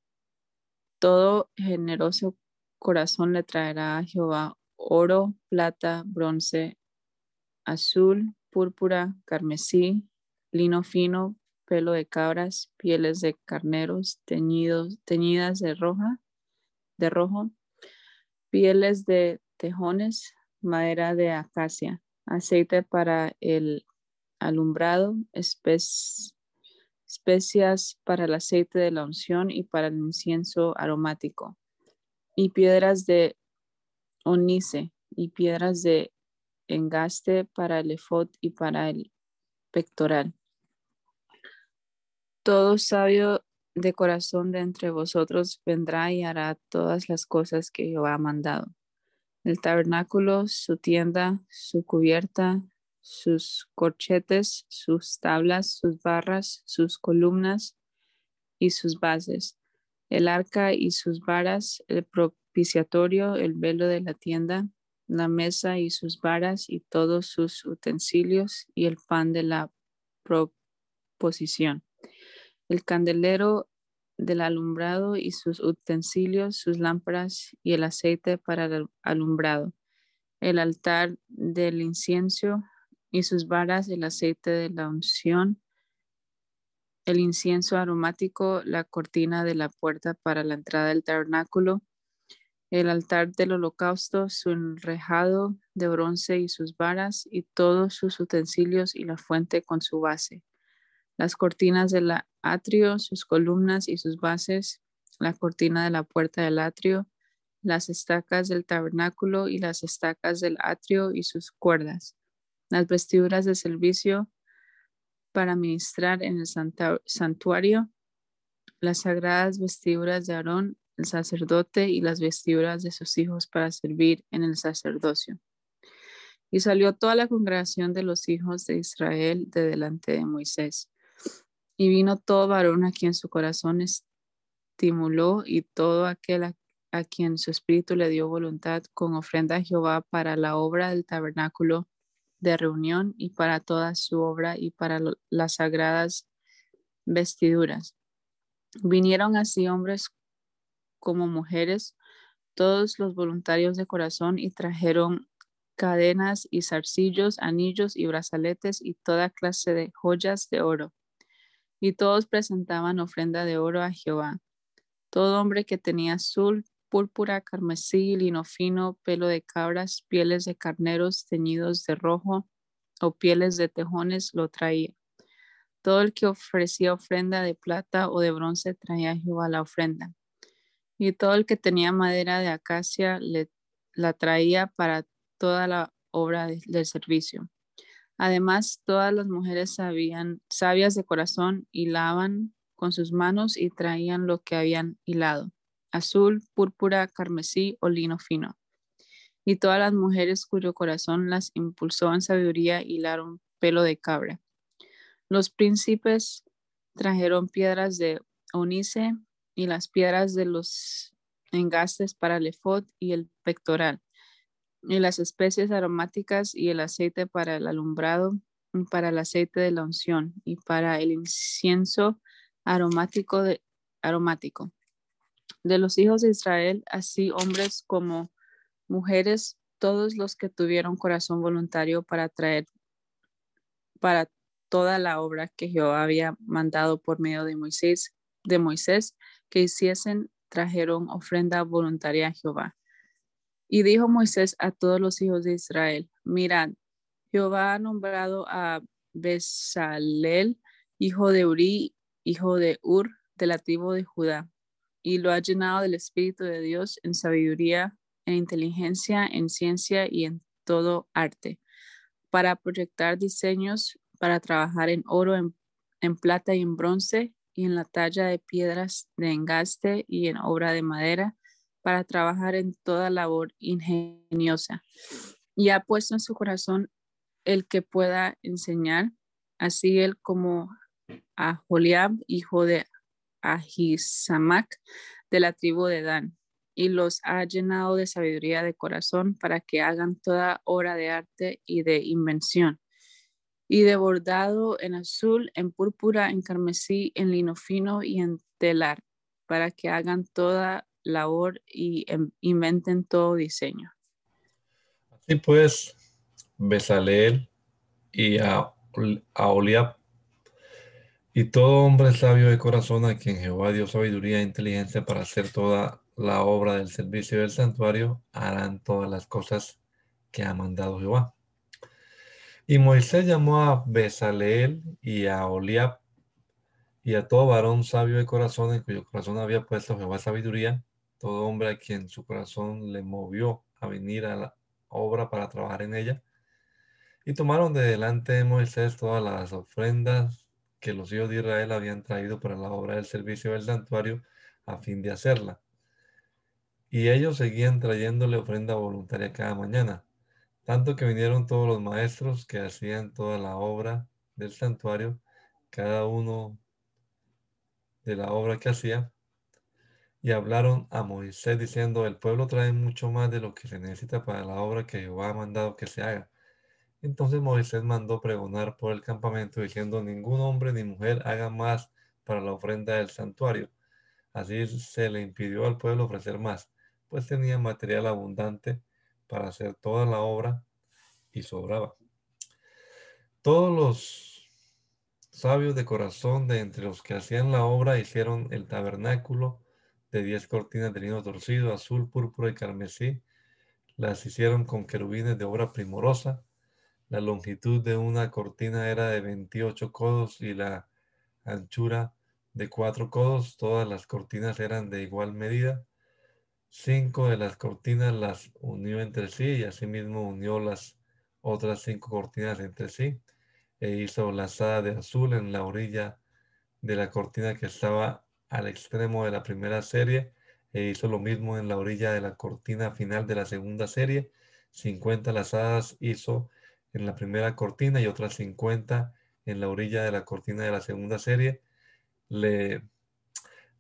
Todo generoso corazón le traerá a Jehová oro, plata, bronce, azul, púrpura, carmesí, lino fino, pelo de cabras, pieles de carneros teñidos, teñidas de roja, de rojo, pieles de tejones, madera de acacia, aceite para el alumbrado, especias para el aceite de la unción y para el incienso aromático, y piedras de onice y piedras de engaste para el efod y para el pectoral. Todo sabio de corazón de entre vosotros vendrá y hará todas las cosas que Jehová ha mandado el tabernáculo, su tienda, su cubierta, sus corchetes, sus tablas, sus barras, sus columnas y sus bases, el arca y sus varas, el propiciatorio, el velo de la tienda, la mesa y sus varas y todos sus utensilios y el pan de la proposición, el candelero del alumbrado y sus utensilios, sus lámparas y el aceite para el alumbrado, el altar del incienso, y sus varas, el aceite de la unción, el incienso aromático, la cortina de la puerta para la entrada del tabernáculo, el altar del holocausto, su enrejado de bronce y sus varas, y todos sus utensilios y la fuente con su base, las cortinas del atrio, sus columnas y sus bases, la cortina de la puerta del atrio, las estacas del tabernáculo y las estacas del atrio y sus cuerdas, las vestiduras de servicio para ministrar en el santuario, las sagradas vestiduras de Aarón, el sacerdote, y las vestiduras de sus hijos para servir en el sacerdocio. Y salió toda la congregación de los hijos de Israel de delante de Moisés. Y vino todo varón a quien su corazón estimuló y todo aquel a, a quien su espíritu le dio voluntad con ofrenda a Jehová para la obra del tabernáculo de reunión y para toda su obra y para las sagradas vestiduras. Vinieron así hombres como mujeres, todos los voluntarios de corazón y trajeron cadenas y zarcillos, anillos y brazaletes y toda clase de joyas de oro. Y todos presentaban ofrenda de oro a Jehová. Todo hombre que tenía azul, púrpura, carmesí, lino fino, pelo de cabras, pieles de carneros teñidos de rojo o pieles de tejones lo traía. Todo el que ofrecía ofrenda de plata o de bronce traía a Jehová la ofrenda y todo el que tenía madera de acacia la traía para toda la obra del servicio. Además, todas las mujeres sabían, sabias de corazón hilaban con sus manos y traían lo que habían hilado, azul, púrpura, carmesí o lino fino. Y todas las mujeres cuyo corazón las impulsó en sabiduría hilaron pelo de cabra. Los príncipes trajeron piedras de onice, y las piedras de los engastes para el efod y el pectoral, y las especies aromáticas y el aceite para el alumbrado, para el aceite de la unción, y para el incienso aromático de, aromático. De los hijos de Israel, así hombres como mujeres, todos los que tuvieron corazón voluntario para traer para toda la obra que Jehová había mandado por medio de Moisés, de Moisés, que hiciesen, trajeron ofrenda voluntaria a Jehová. Y dijo Moisés a todos los hijos de Israel, mirad, Jehová ha nombrado a Besalel, hijo de Uri, hijo de Ur, de la tribu de Judá, y lo ha llenado del Espíritu de Dios en sabiduría, en inteligencia, en ciencia y en todo arte, para proyectar diseños, para trabajar en oro, en, en plata y en bronce, y en la talla de piedras de engaste y en obra de madera para trabajar en toda labor ingeniosa. Y ha puesto en su corazón el que pueda enseñar, así él como a Joliab, hijo de Ahisamac, de la tribu de Dan, y los ha llenado de sabiduría de corazón para que hagan toda obra de arte y de invención y de bordado en azul, en púrpura, en carmesí, en lino fino y en telar, para que hagan toda labor y em, inventen todo diseño. Así pues, Besaleel y a, Oliab y todo hombre sabio de corazón a quien Jehová dio sabiduría e inteligencia para hacer toda la obra del servicio del santuario, harán todas las cosas que ha mandado Jehová. Y Moisés llamó a Besaleel y a Oliab y a todo varón sabio de corazón en cuyo corazón había puesto Jehová sabiduría, todo hombre a quien su corazón le movió a venir a la obra para trabajar en ella. Y tomaron de delante de Moisés todas las ofrendas que los hijos de Israel habían traído para la obra del servicio del santuario a fin de hacerla. Y ellos seguían trayéndole ofrenda voluntaria cada mañana tanto que vinieron todos los maestros que hacían toda la obra del santuario, cada uno de la obra que hacía, y hablaron a Moisés diciendo, el pueblo trae mucho más de lo que se necesita para la obra que Jehová ha mandado que se haga. Entonces Moisés mandó pregonar por el campamento diciendo, ningún hombre ni mujer haga más para la ofrenda del santuario. Así se le impidió al pueblo ofrecer más, pues tenía material abundante para hacer toda la obra y sobraba. Todos los sabios de corazón de entre los que hacían la obra hicieron el tabernáculo de diez cortinas de lino torcido, azul, púrpura y carmesí. Las hicieron con querubines de obra primorosa. La longitud de una cortina era de 28 codos y la anchura de cuatro codos. Todas las cortinas eran de igual medida. Cinco de las cortinas las unió entre sí y asimismo unió las otras cinco cortinas entre sí e hizo lazada de azul en la orilla de la cortina que estaba al extremo de la primera serie e hizo lo mismo en la orilla de la cortina final de la segunda serie. 50 lazadas hizo en la primera cortina y otras 50 en la orilla de la cortina de la segunda serie. Le,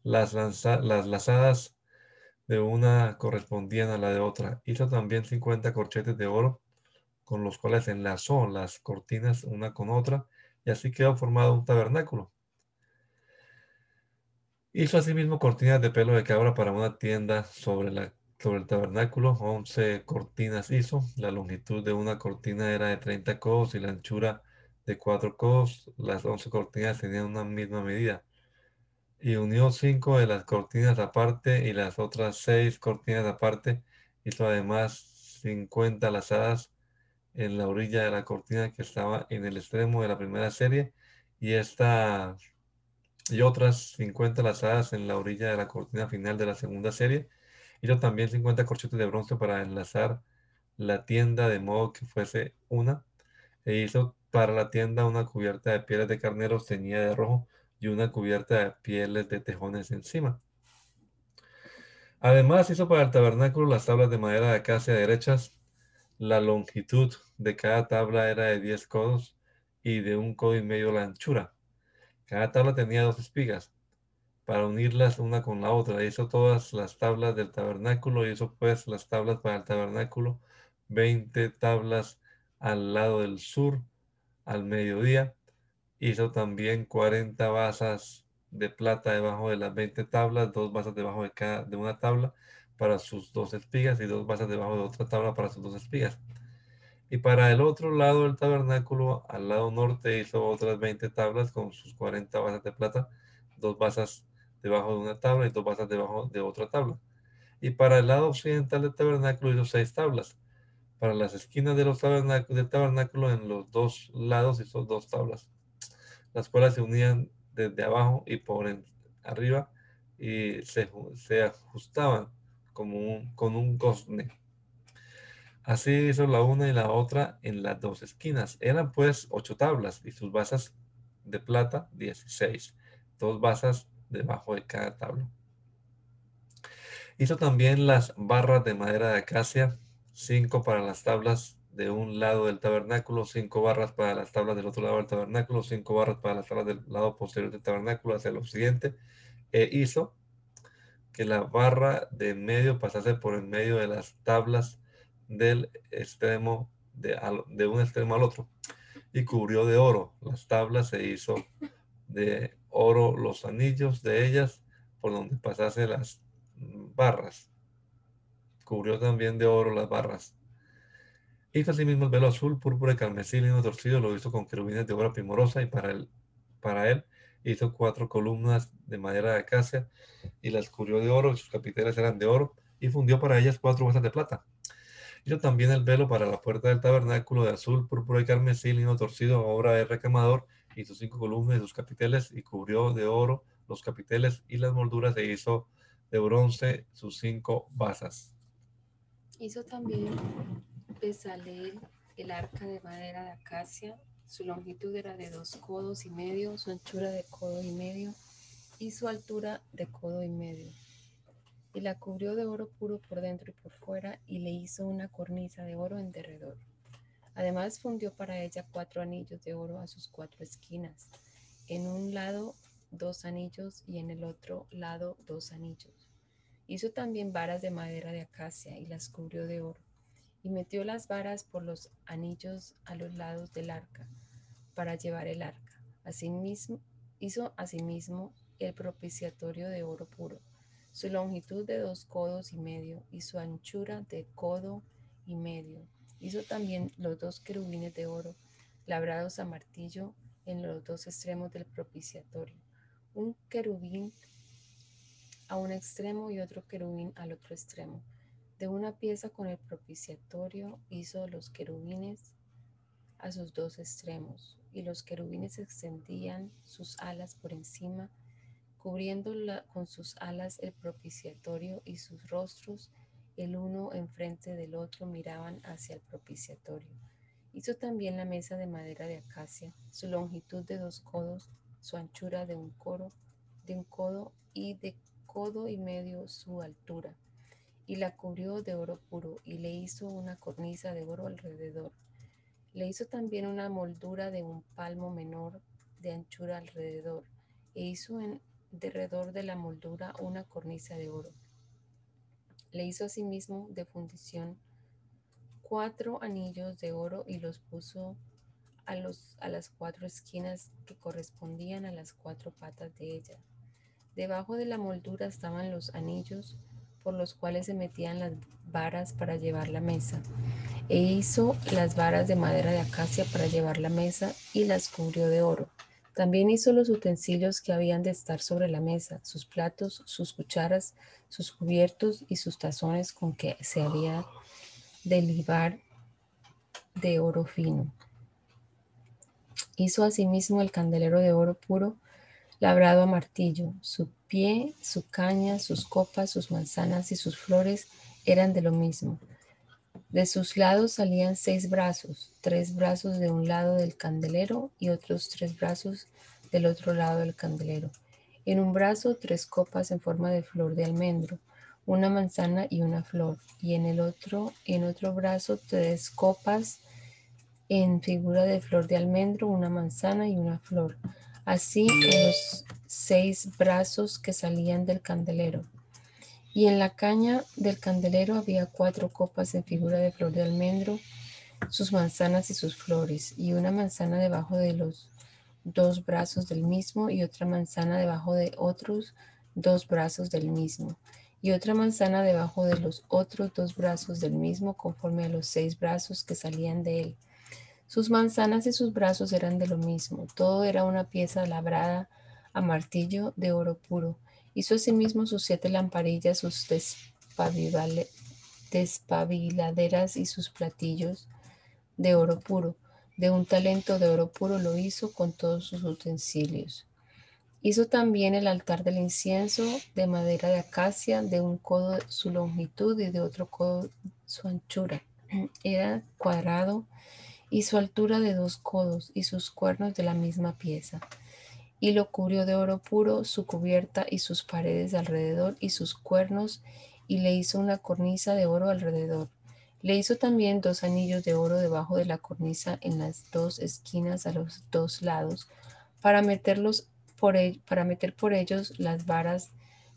las, las lazadas de una correspondían a la de otra. Hizo también 50 corchetes de oro con los cuales enlazó las cortinas una con otra y así quedó formado un tabernáculo. Hizo asimismo cortinas de pelo de cabra para una tienda sobre, la, sobre el tabernáculo. Once cortinas hizo. La longitud de una cortina era de 30 codos y la anchura de 4 codos. Las once cortinas tenían una misma medida. Y unió cinco de las cortinas aparte y las otras seis cortinas aparte. Hizo además 50 lazadas en la orilla de la cortina que estaba en el extremo de la primera serie y esta y otras 50 lazadas en la orilla de la cortina final de la segunda serie. Hizo también 50 corchetes de bronce para enlazar la tienda de modo que fuese una. E hizo para la tienda una cubierta de pieles de carneros teñida de rojo y una cubierta de pieles de tejones encima. Además hizo para el tabernáculo las tablas de madera de acacia derechas la longitud de cada tabla era de 10 codos y de un codo y medio la anchura. Cada tabla tenía dos espigas para unirlas una con la otra. Hizo todas las tablas del tabernáculo, hizo pues las tablas para el tabernáculo, 20 tablas al lado del sur al mediodía. Hizo también 40 basas de plata debajo de las 20 tablas, dos basas debajo de cada de una tabla para sus dos espigas y dos basas debajo de otra tabla para sus dos espigas. Y para el otro lado del tabernáculo, al lado norte, hizo otras 20 tablas con sus 40 basas de plata, dos basas debajo de una tabla y dos basas debajo de otra tabla. Y para el lado occidental del tabernáculo hizo seis tablas. Para las esquinas de los del tabernáculo en los dos lados hizo dos tablas, las cuales se unían desde abajo y por arriba y se, se ajustaban como un, con un gozne. Así hizo la una y la otra en las dos esquinas. Eran pues ocho tablas y sus basas de plata, 16. Dos basas debajo de cada tabla. Hizo también las barras de madera de acacia, cinco para las tablas de un lado del tabernáculo, cinco barras para las tablas del otro lado del tabernáculo, cinco barras para las tablas del lado posterior del tabernáculo hacia el occidente. E hizo que la barra de medio pasase por en medio de las tablas del extremo de, un extremo al otro y cubrió de oro las tablas se hizo de oro los anillos de ellas por donde pasase las barras cubrió también de oro las barras hizo asimismo el velo azul púrpura y carmesí lino torcido lo hizo con querubines de obra primorosa y para él para él hizo cuatro columnas de madera de acacia y las cubrió de oro, sus capiteles eran de oro, y fundió para ellas cuatro basas de plata. Hizo también el velo para la puerta del tabernáculo de azul, púrpura y carmesí, lino torcido, obra de recamador, y cinco columnas y sus capiteles, y cubrió de oro los capiteles y las molduras, e hizo de bronce sus cinco basas. Hizo también Besaleel el arca de madera de acacia, su longitud era de dos codos y medio, su anchura de codo y medio y su altura de codo y medio. Y la cubrió de oro puro por dentro y por fuera y le hizo una cornisa de oro en derredor. Además fundió para ella cuatro anillos de oro a sus cuatro esquinas. En un lado dos anillos y en el otro lado dos anillos. Hizo también varas de madera de acacia y las cubrió de oro. Y metió las varas por los anillos a los lados del arca para llevar el arca. Asimismo, hizo asimismo el propiciatorio de oro puro, su longitud de dos codos y medio y su anchura de codo y medio. Hizo también los dos querubines de oro labrados a martillo en los dos extremos del propiciatorio, un querubín a un extremo y otro querubín al otro extremo. De una pieza con el propiciatorio hizo los querubines a sus dos extremos, y los querubines extendían sus alas por encima, cubriendo con sus alas el propiciatorio y sus rostros, el uno enfrente del otro, miraban hacia el propiciatorio. Hizo también la mesa de madera de acacia, su longitud de dos codos, su anchura de un coro, de un codo y de codo y medio su altura, y la cubrió de oro puro, y le hizo una cornisa de oro alrededor. Le hizo también una moldura de un palmo menor de anchura alrededor, e hizo en derredor de la moldura una cornisa de oro. Le hizo asimismo de fundición cuatro anillos de oro y los puso a, los, a las cuatro esquinas que correspondían a las cuatro patas de ella. Debajo de la moldura estaban los anillos por los cuales se metían las varas para llevar la mesa. E hizo las varas de madera de acacia para llevar la mesa y las cubrió de oro. También hizo los utensilios que habían de estar sobre la mesa, sus platos, sus cucharas, sus cubiertos y sus tazones con que se había de libar de oro fino. Hizo asimismo el candelero de oro puro labrado a martillo. Su pie, su caña, sus copas, sus manzanas y sus flores eran de lo mismo. De sus lados salían seis brazos, tres brazos de un lado del candelero y otros tres brazos del otro lado del candelero. En un brazo tres copas en forma de flor de almendro, una manzana y una flor, y en el otro, en otro brazo tres copas en figura de flor de almendro, una manzana y una flor así en los seis brazos que salían del candelero. Y en la caña del candelero había cuatro copas en figura de flor de almendro, sus manzanas y sus flores, y una manzana debajo de los dos brazos del mismo y otra manzana debajo de otros dos brazos del mismo, y otra manzana debajo de los otros dos brazos del mismo conforme a los seis brazos que salían de él sus manzanas y sus brazos eran de lo mismo, todo era una pieza labrada a martillo de oro puro. Hizo asimismo sus siete lamparillas, sus despabiladeras y sus platillos de oro puro. De un talento de oro puro lo hizo con todos sus utensilios. Hizo también el altar del incienso de madera de acacia, de un codo su longitud y de otro codo su anchura. Era cuadrado y su altura de dos codos y sus cuernos de la misma pieza. Y lo cubrió de oro puro su cubierta y sus paredes alrededor y sus cuernos y le hizo una cornisa de oro alrededor. Le hizo también dos anillos de oro debajo de la cornisa en las dos esquinas a los dos lados para meterlos por para meter por ellos las varas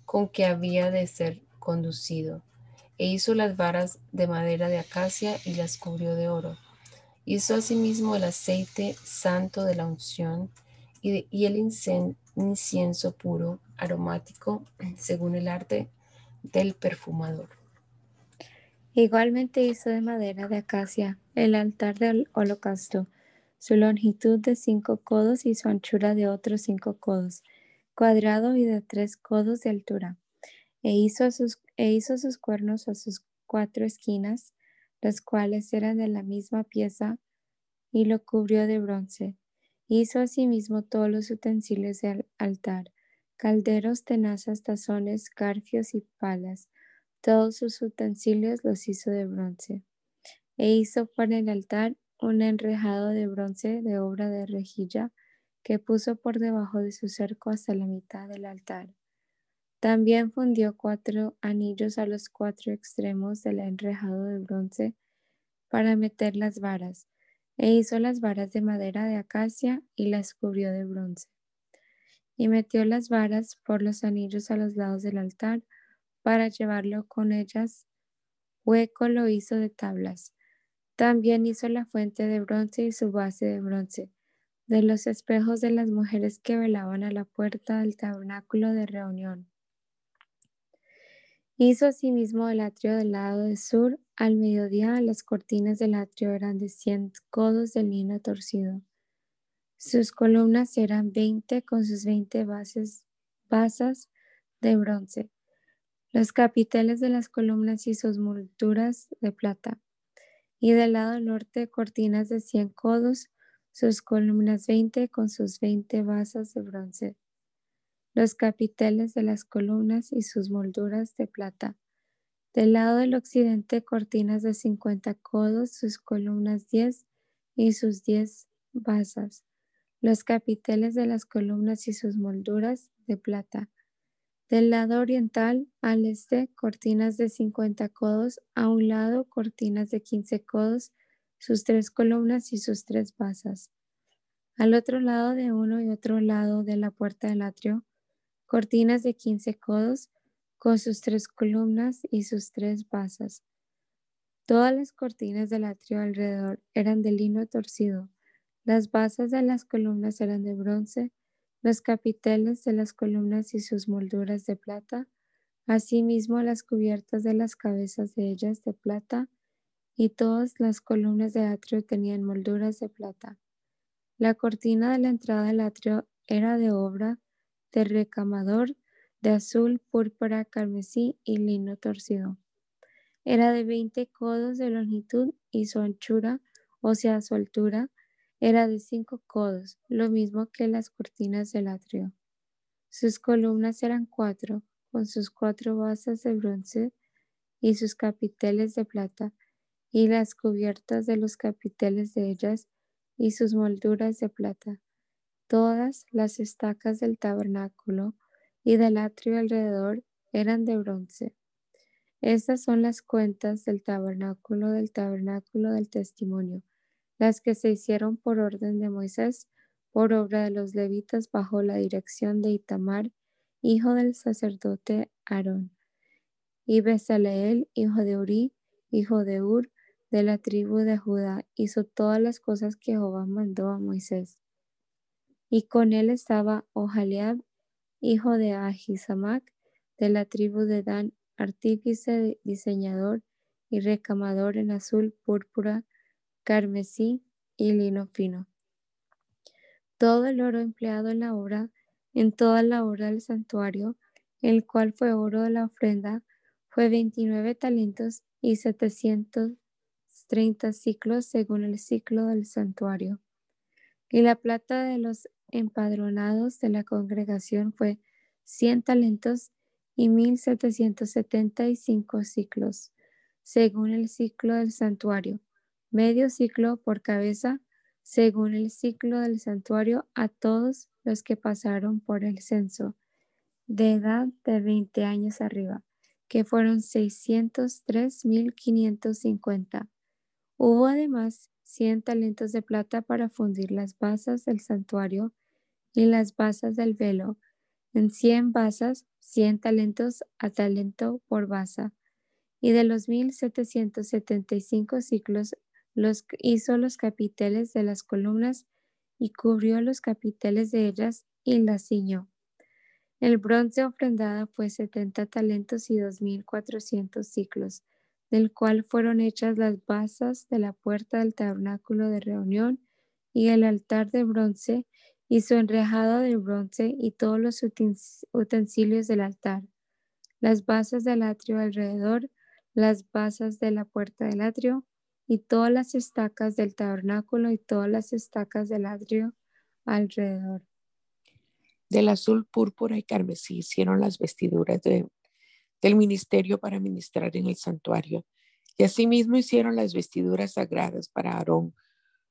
con que había de ser conducido. E hizo las varas de madera de acacia y las cubrió de oro. Hizo asimismo el aceite santo de la unción y, el incienso puro aromático según el arte del perfumador. Igualmente hizo de madera de acacia el altar del holocausto, su longitud de cinco codos y su anchura de otros cinco codos, cuadrado y de tres codos de altura. E hizo sus, e hizo sus cuernos a sus cuatro esquinas las cuales eran de la misma pieza, y lo cubrió de bronce. Hizo asimismo todos los utensilios del altar, calderos, tenazas, tazones, garfios y palas. Todos sus utensilios los hizo de bronce. E hizo para el altar un enrejado de bronce de obra de rejilla que puso por debajo de su cerco hasta la mitad del altar. También fundió cuatro anillos a los cuatro extremos del enrejado de bronce para meter las varas, e hizo las varas de madera de acacia y las cubrió de bronce. Y metió las varas por los anillos a los lados del altar para llevarlo con ellas. Hueco lo hizo de tablas. También hizo la fuente de bronce y su base de bronce, de los espejos de las mujeres que velaban a la puerta del tabernáculo de reunión Hizo asimismo el atrio del lado de sur. Al mediodía las cortinas del atrio eran de cien codos de lino torcido. Sus columnas eran veinte con sus veinte bases, basas de bronce. Los capiteles de las columnas y sus molduras de plata. Y del lado norte cortinas de cien codos, sus columnas veinte con sus veinte basas de bronce los capiteles de las columnas y sus molduras de plata. Del lado del occidente, cortinas de 50 codos, sus columnas 10 y sus 10 basas. Los capiteles de las columnas y sus molduras de plata. Del lado oriental al este, cortinas de 50 codos, a un lado, cortinas de 15 codos, sus tres columnas y sus tres basas. Al otro lado de uno y otro lado de la puerta del atrio, cortinas de 15 codos con sus tres columnas y sus tres basas. Todas las cortinas del atrio alrededor eran de lino torcido. Las basas de las columnas eran de bronce, los capiteles de las columnas y sus molduras de plata, asimismo las cubiertas de las cabezas de ellas de plata, y todas las columnas de atrio tenían molduras de plata. La cortina de la entrada del atrio era de obra de recamador de azul, púrpura, carmesí y lino torcido. Era de 20 codos de longitud y su anchura, o sea, su altura, era de 5 codos, lo mismo que las cortinas del atrio. Sus columnas eran cuatro, con sus cuatro basas de bronce y sus capiteles de plata, y las cubiertas de los capiteles de ellas y sus molduras de plata. Todas las estacas del tabernáculo y del atrio alrededor eran de bronce. Estas son las cuentas del tabernáculo del tabernáculo del testimonio, las que se hicieron por orden de Moisés, por obra de los levitas bajo la dirección de Itamar, hijo del sacerdote Aarón, y Besaleel, hijo de Uri, hijo de Ur, de la tribu de Judá, hizo todas las cosas que Jehová mandó a Moisés y con él estaba Ohaliab, hijo de Ahisamac, de la tribu de Dan, artífice, diseñador y recamador en azul, púrpura, carmesí y lino fino. Todo el oro empleado en la obra, en toda la obra del santuario, el cual fue oro de la ofrenda, fue 29 talentos y 730 ciclos según el ciclo del santuario. Y la plata de los empadronados de la congregación fue 100 talentos y 1775 ciclos, según el ciclo del santuario, medio ciclo por cabeza, según el ciclo del santuario, a todos los que pasaron por el censo, de edad de 20 años arriba, que fueron 603.550. Hubo además 100 talentos de plata para fundir las basas del santuario y las basas del velo. En 100 basas, 100 talentos a talento por basa. Y de los 1775 ciclos los hizo los capiteles de las columnas y cubrió los capiteles de ellas y las ciñó. El bronce ofrendada fue 70 talentos y 2400 ciclos, del cual fueron hechas las basas de la puerta del tabernáculo de reunión y el altar de bronce y su enrejado de bronce y todos los utensilios del altar, las basas del atrio alrededor, las basas de la puerta del atrio y todas las estacas del tabernáculo y todas las estacas del atrio alrededor. Del azul, púrpura y carmesí hicieron las vestiduras del ministerio para ministrar en el santuario. Y asimismo hicieron las vestiduras sagradas para Aarón,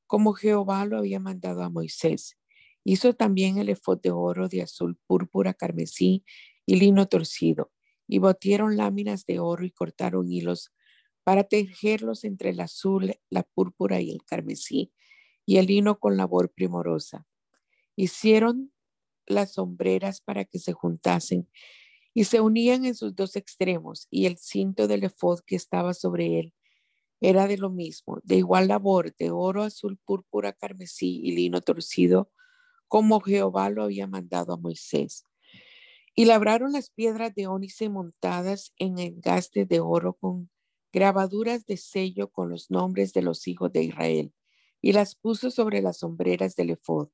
como Jehová lo había mandado a Moisés. Hizo también el efod de oro de azul, púrpura, carmesí y lino torcido, y batieron láminas de oro y cortaron hilos para tejerlos entre el azul, la púrpura y el carmesí, y el lino con labor primorosa. Hicieron las sombreras para que se juntasen y se unían en sus dos extremos, y el cinto del efod que estaba sobre él era de lo mismo, de igual labor, de oro, azul, púrpura, carmesí y lino torcido como Jehová lo había mandado a Moisés. Y labraron las piedras de ónice montadas en engaste de oro con grabaduras de sello con los nombres de los hijos de Israel, y las puso sobre las sombreras del efod,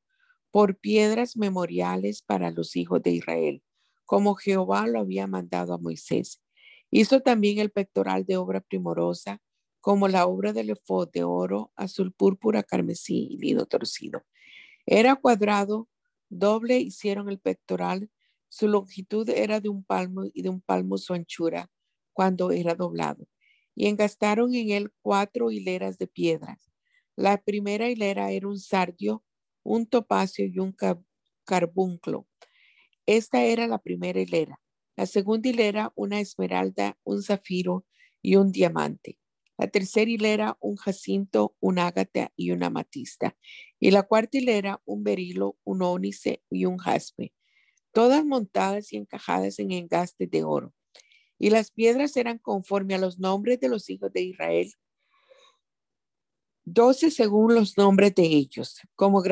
por piedras memoriales para los hijos de Israel, como Jehová lo había mandado a Moisés. Hizo también el pectoral de obra primorosa, como la obra del efod de oro, azul púrpura, carmesí y lino torcido. Era cuadrado, doble hicieron el pectoral, su longitud era de un palmo y de un palmo su anchura cuando era doblado y engastaron en él cuatro hileras de piedras. La primera hilera era un sardio, un topacio y un carbunclo. Esta era la primera hilera. La segunda hilera, una esmeralda, un zafiro y un diamante. La tercera hilera, un jacinto, un ágata y una amatista. Y la cuarta hilera, un berilo, un ónice y un jaspe. Todas montadas y encajadas en engaste de oro. Y las piedras eran conforme a los nombres de los hijos de Israel, doce según los nombres de ellos, como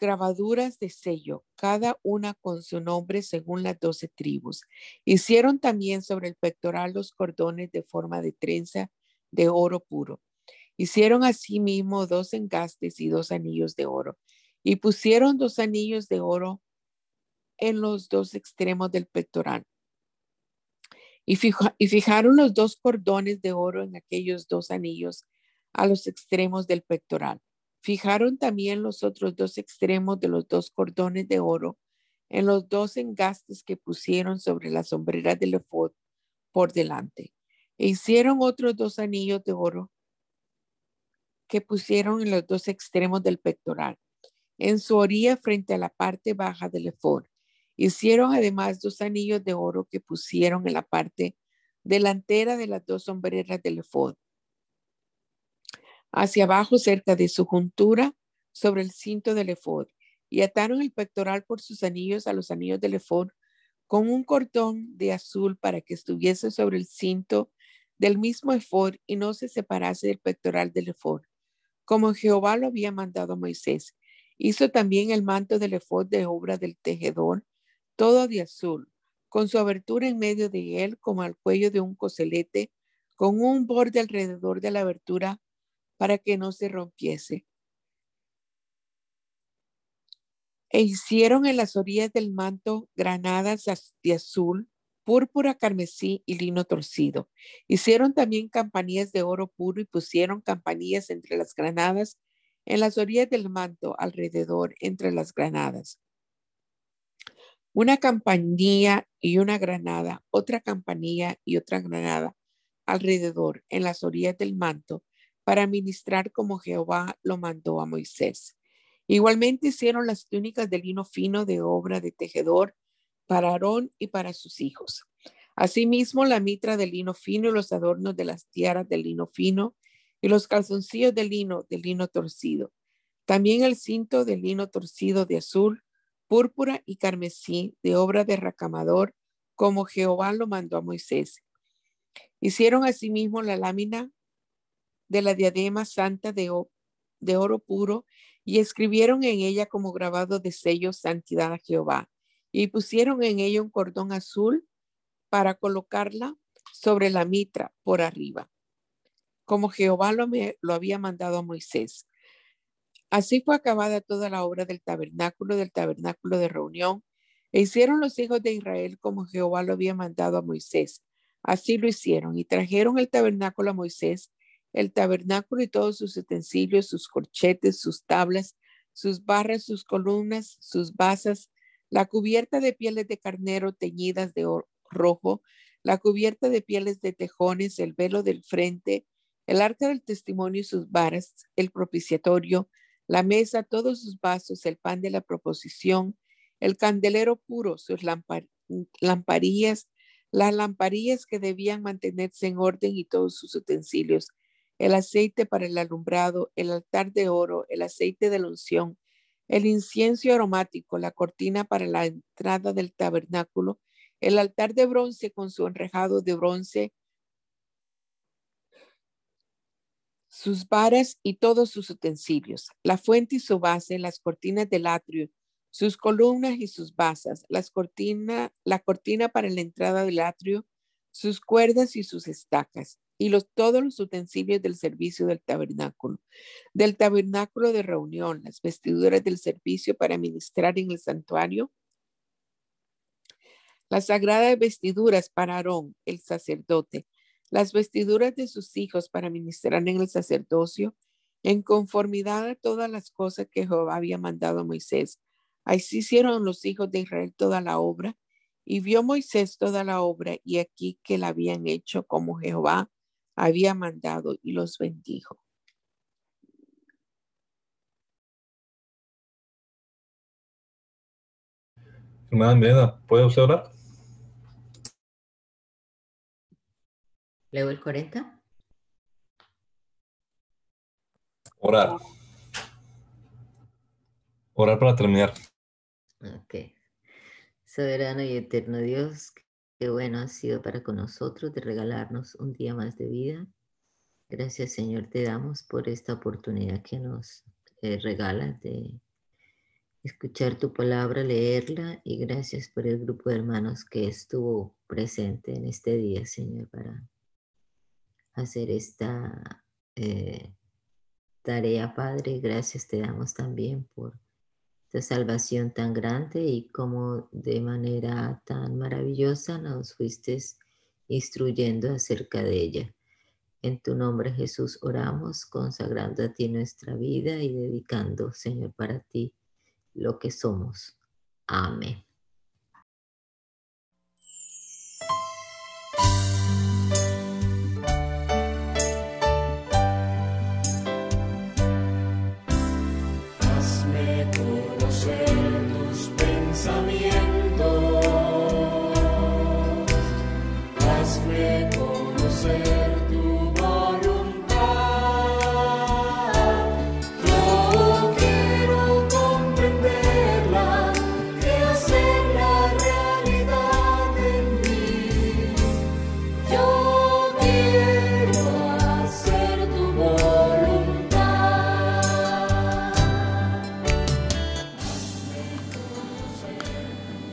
grabaduras de sello, cada una con su nombre según las doce tribus. Hicieron también sobre el pectoral los cordones de forma de trenza de oro puro. Hicieron asimismo dos engastes y dos anillos de oro. Y pusieron dos anillos de oro en los dos extremos del pectoral y, fijaron los dos cordones de oro en aquellos dos anillos a los extremos del pectoral. Fijaron también los otros dos extremos de los dos cordones de oro en los dos engastes que pusieron sobre la sombrera del efod por delante. E hicieron otros dos anillos de oro que pusieron en los dos extremos del pectoral, en su orilla frente a la parte baja del efod. Hicieron además dos anillos de oro que pusieron en la parte delantera de las dos sombreras del efod. Hacia abajo, cerca de su juntura, sobre el cinto del efod. Y ataron el pectoral por sus anillos a los anillos del efod con un cordón de azul para que estuviese sobre el cinto del mismo efod y no se separase del pectoral del efod, como Jehová lo había mandado a Moisés. Hizo también el manto del efod de obra del tejedor todo de azul, con su abertura en medio de él como al cuello de un coselete, con un borde alrededor de la abertura para que no se rompiese. E hicieron en las orillas del manto granadas de azul, púrpura, carmesí y lino torcido. Hicieron también campanillas de oro puro y pusieron campanillas entre las granadas en las orillas del manto alrededor entre las granadas una campanilla y una granada, otra campanilla y otra granada alrededor en las orillas del manto para ministrar como Jehová lo mandó a Moisés. Igualmente hicieron las túnicas de lino fino de obra de tejedor para Aarón y para sus hijos. Asimismo, la mitra de lino fino y los adornos de las tiaras de lino fino y los calzoncillos de lino de lino torcido. También el cinto de lino torcido de azul púrpura y carmesí de obra de racamador, como Jehová lo mandó a Moisés. Hicieron asimismo la lámina de la diadema santa de, de oro puro y escribieron en ella como grabado de sello santidad a Jehová. Y pusieron en ella un cordón azul para colocarla sobre la mitra por arriba, como Jehová lo, lo había mandado a Moisés. Así fue acabada toda la obra del tabernáculo, del tabernáculo de reunión, e hicieron los hijos de Israel como Jehová lo había mandado a Moisés. Así lo hicieron y trajeron el tabernáculo a Moisés, el tabernáculo y todos sus utensilios, sus corchetes, sus tablas, sus barras, sus columnas, sus basas, la cubierta de pieles de carnero teñidas de rojo, la cubierta de pieles de tejones, el velo del frente, el arca del testimonio y sus varas, el propiciatorio, la mesa, todos sus vasos, el pan de la proposición, el candelero puro, sus lamparillas, las lamparillas que debían mantenerse en orden y todos sus utensilios, el aceite para el alumbrado, el altar de oro, el aceite de la unción, el incienso aromático, la cortina para la entrada del tabernáculo, el altar de bronce con su enrejado de bronce, sus varas y todos sus utensilios, la fuente y su base, las cortinas del atrio, sus columnas y sus basas, las cortina, la cortina para la entrada del atrio, sus cuerdas y sus estacas, y los, todos los utensilios del servicio del tabernáculo, del tabernáculo de reunión, las vestiduras del servicio para ministrar en el santuario, las sagradas vestiduras para Aarón, el sacerdote, las vestiduras de sus hijos para ministrar en el sacerdocio, en conformidad a todas las cosas que Jehová había mandado a Moisés. Así hicieron los hijos de Israel toda la obra, y vio Moisés toda la obra, y aquí que la habían hecho como Jehová había mandado, y los bendijo. Hermana Mirena, ¿puede usted orar? Leo el 40. Orar. Orar para terminar. Ok. Soberano y eterno Dios, qué bueno ha sido para con nosotros de regalarnos un día más de vida. Gracias Señor te damos por esta oportunidad que nos eh, regalas de escuchar tu palabra, leerla y gracias por el grupo de hermanos que estuvo presente en este día, Señor, para hacer esta eh, tarea, Padre. Gracias te damos también por esta salvación tan grande y como de manera tan maravillosa nos fuiste instruyendo acerca de ella. En tu nombre Jesús oramos, consagrando a ti nuestra vida y dedicando, Señor, para ti lo que somos. Amén.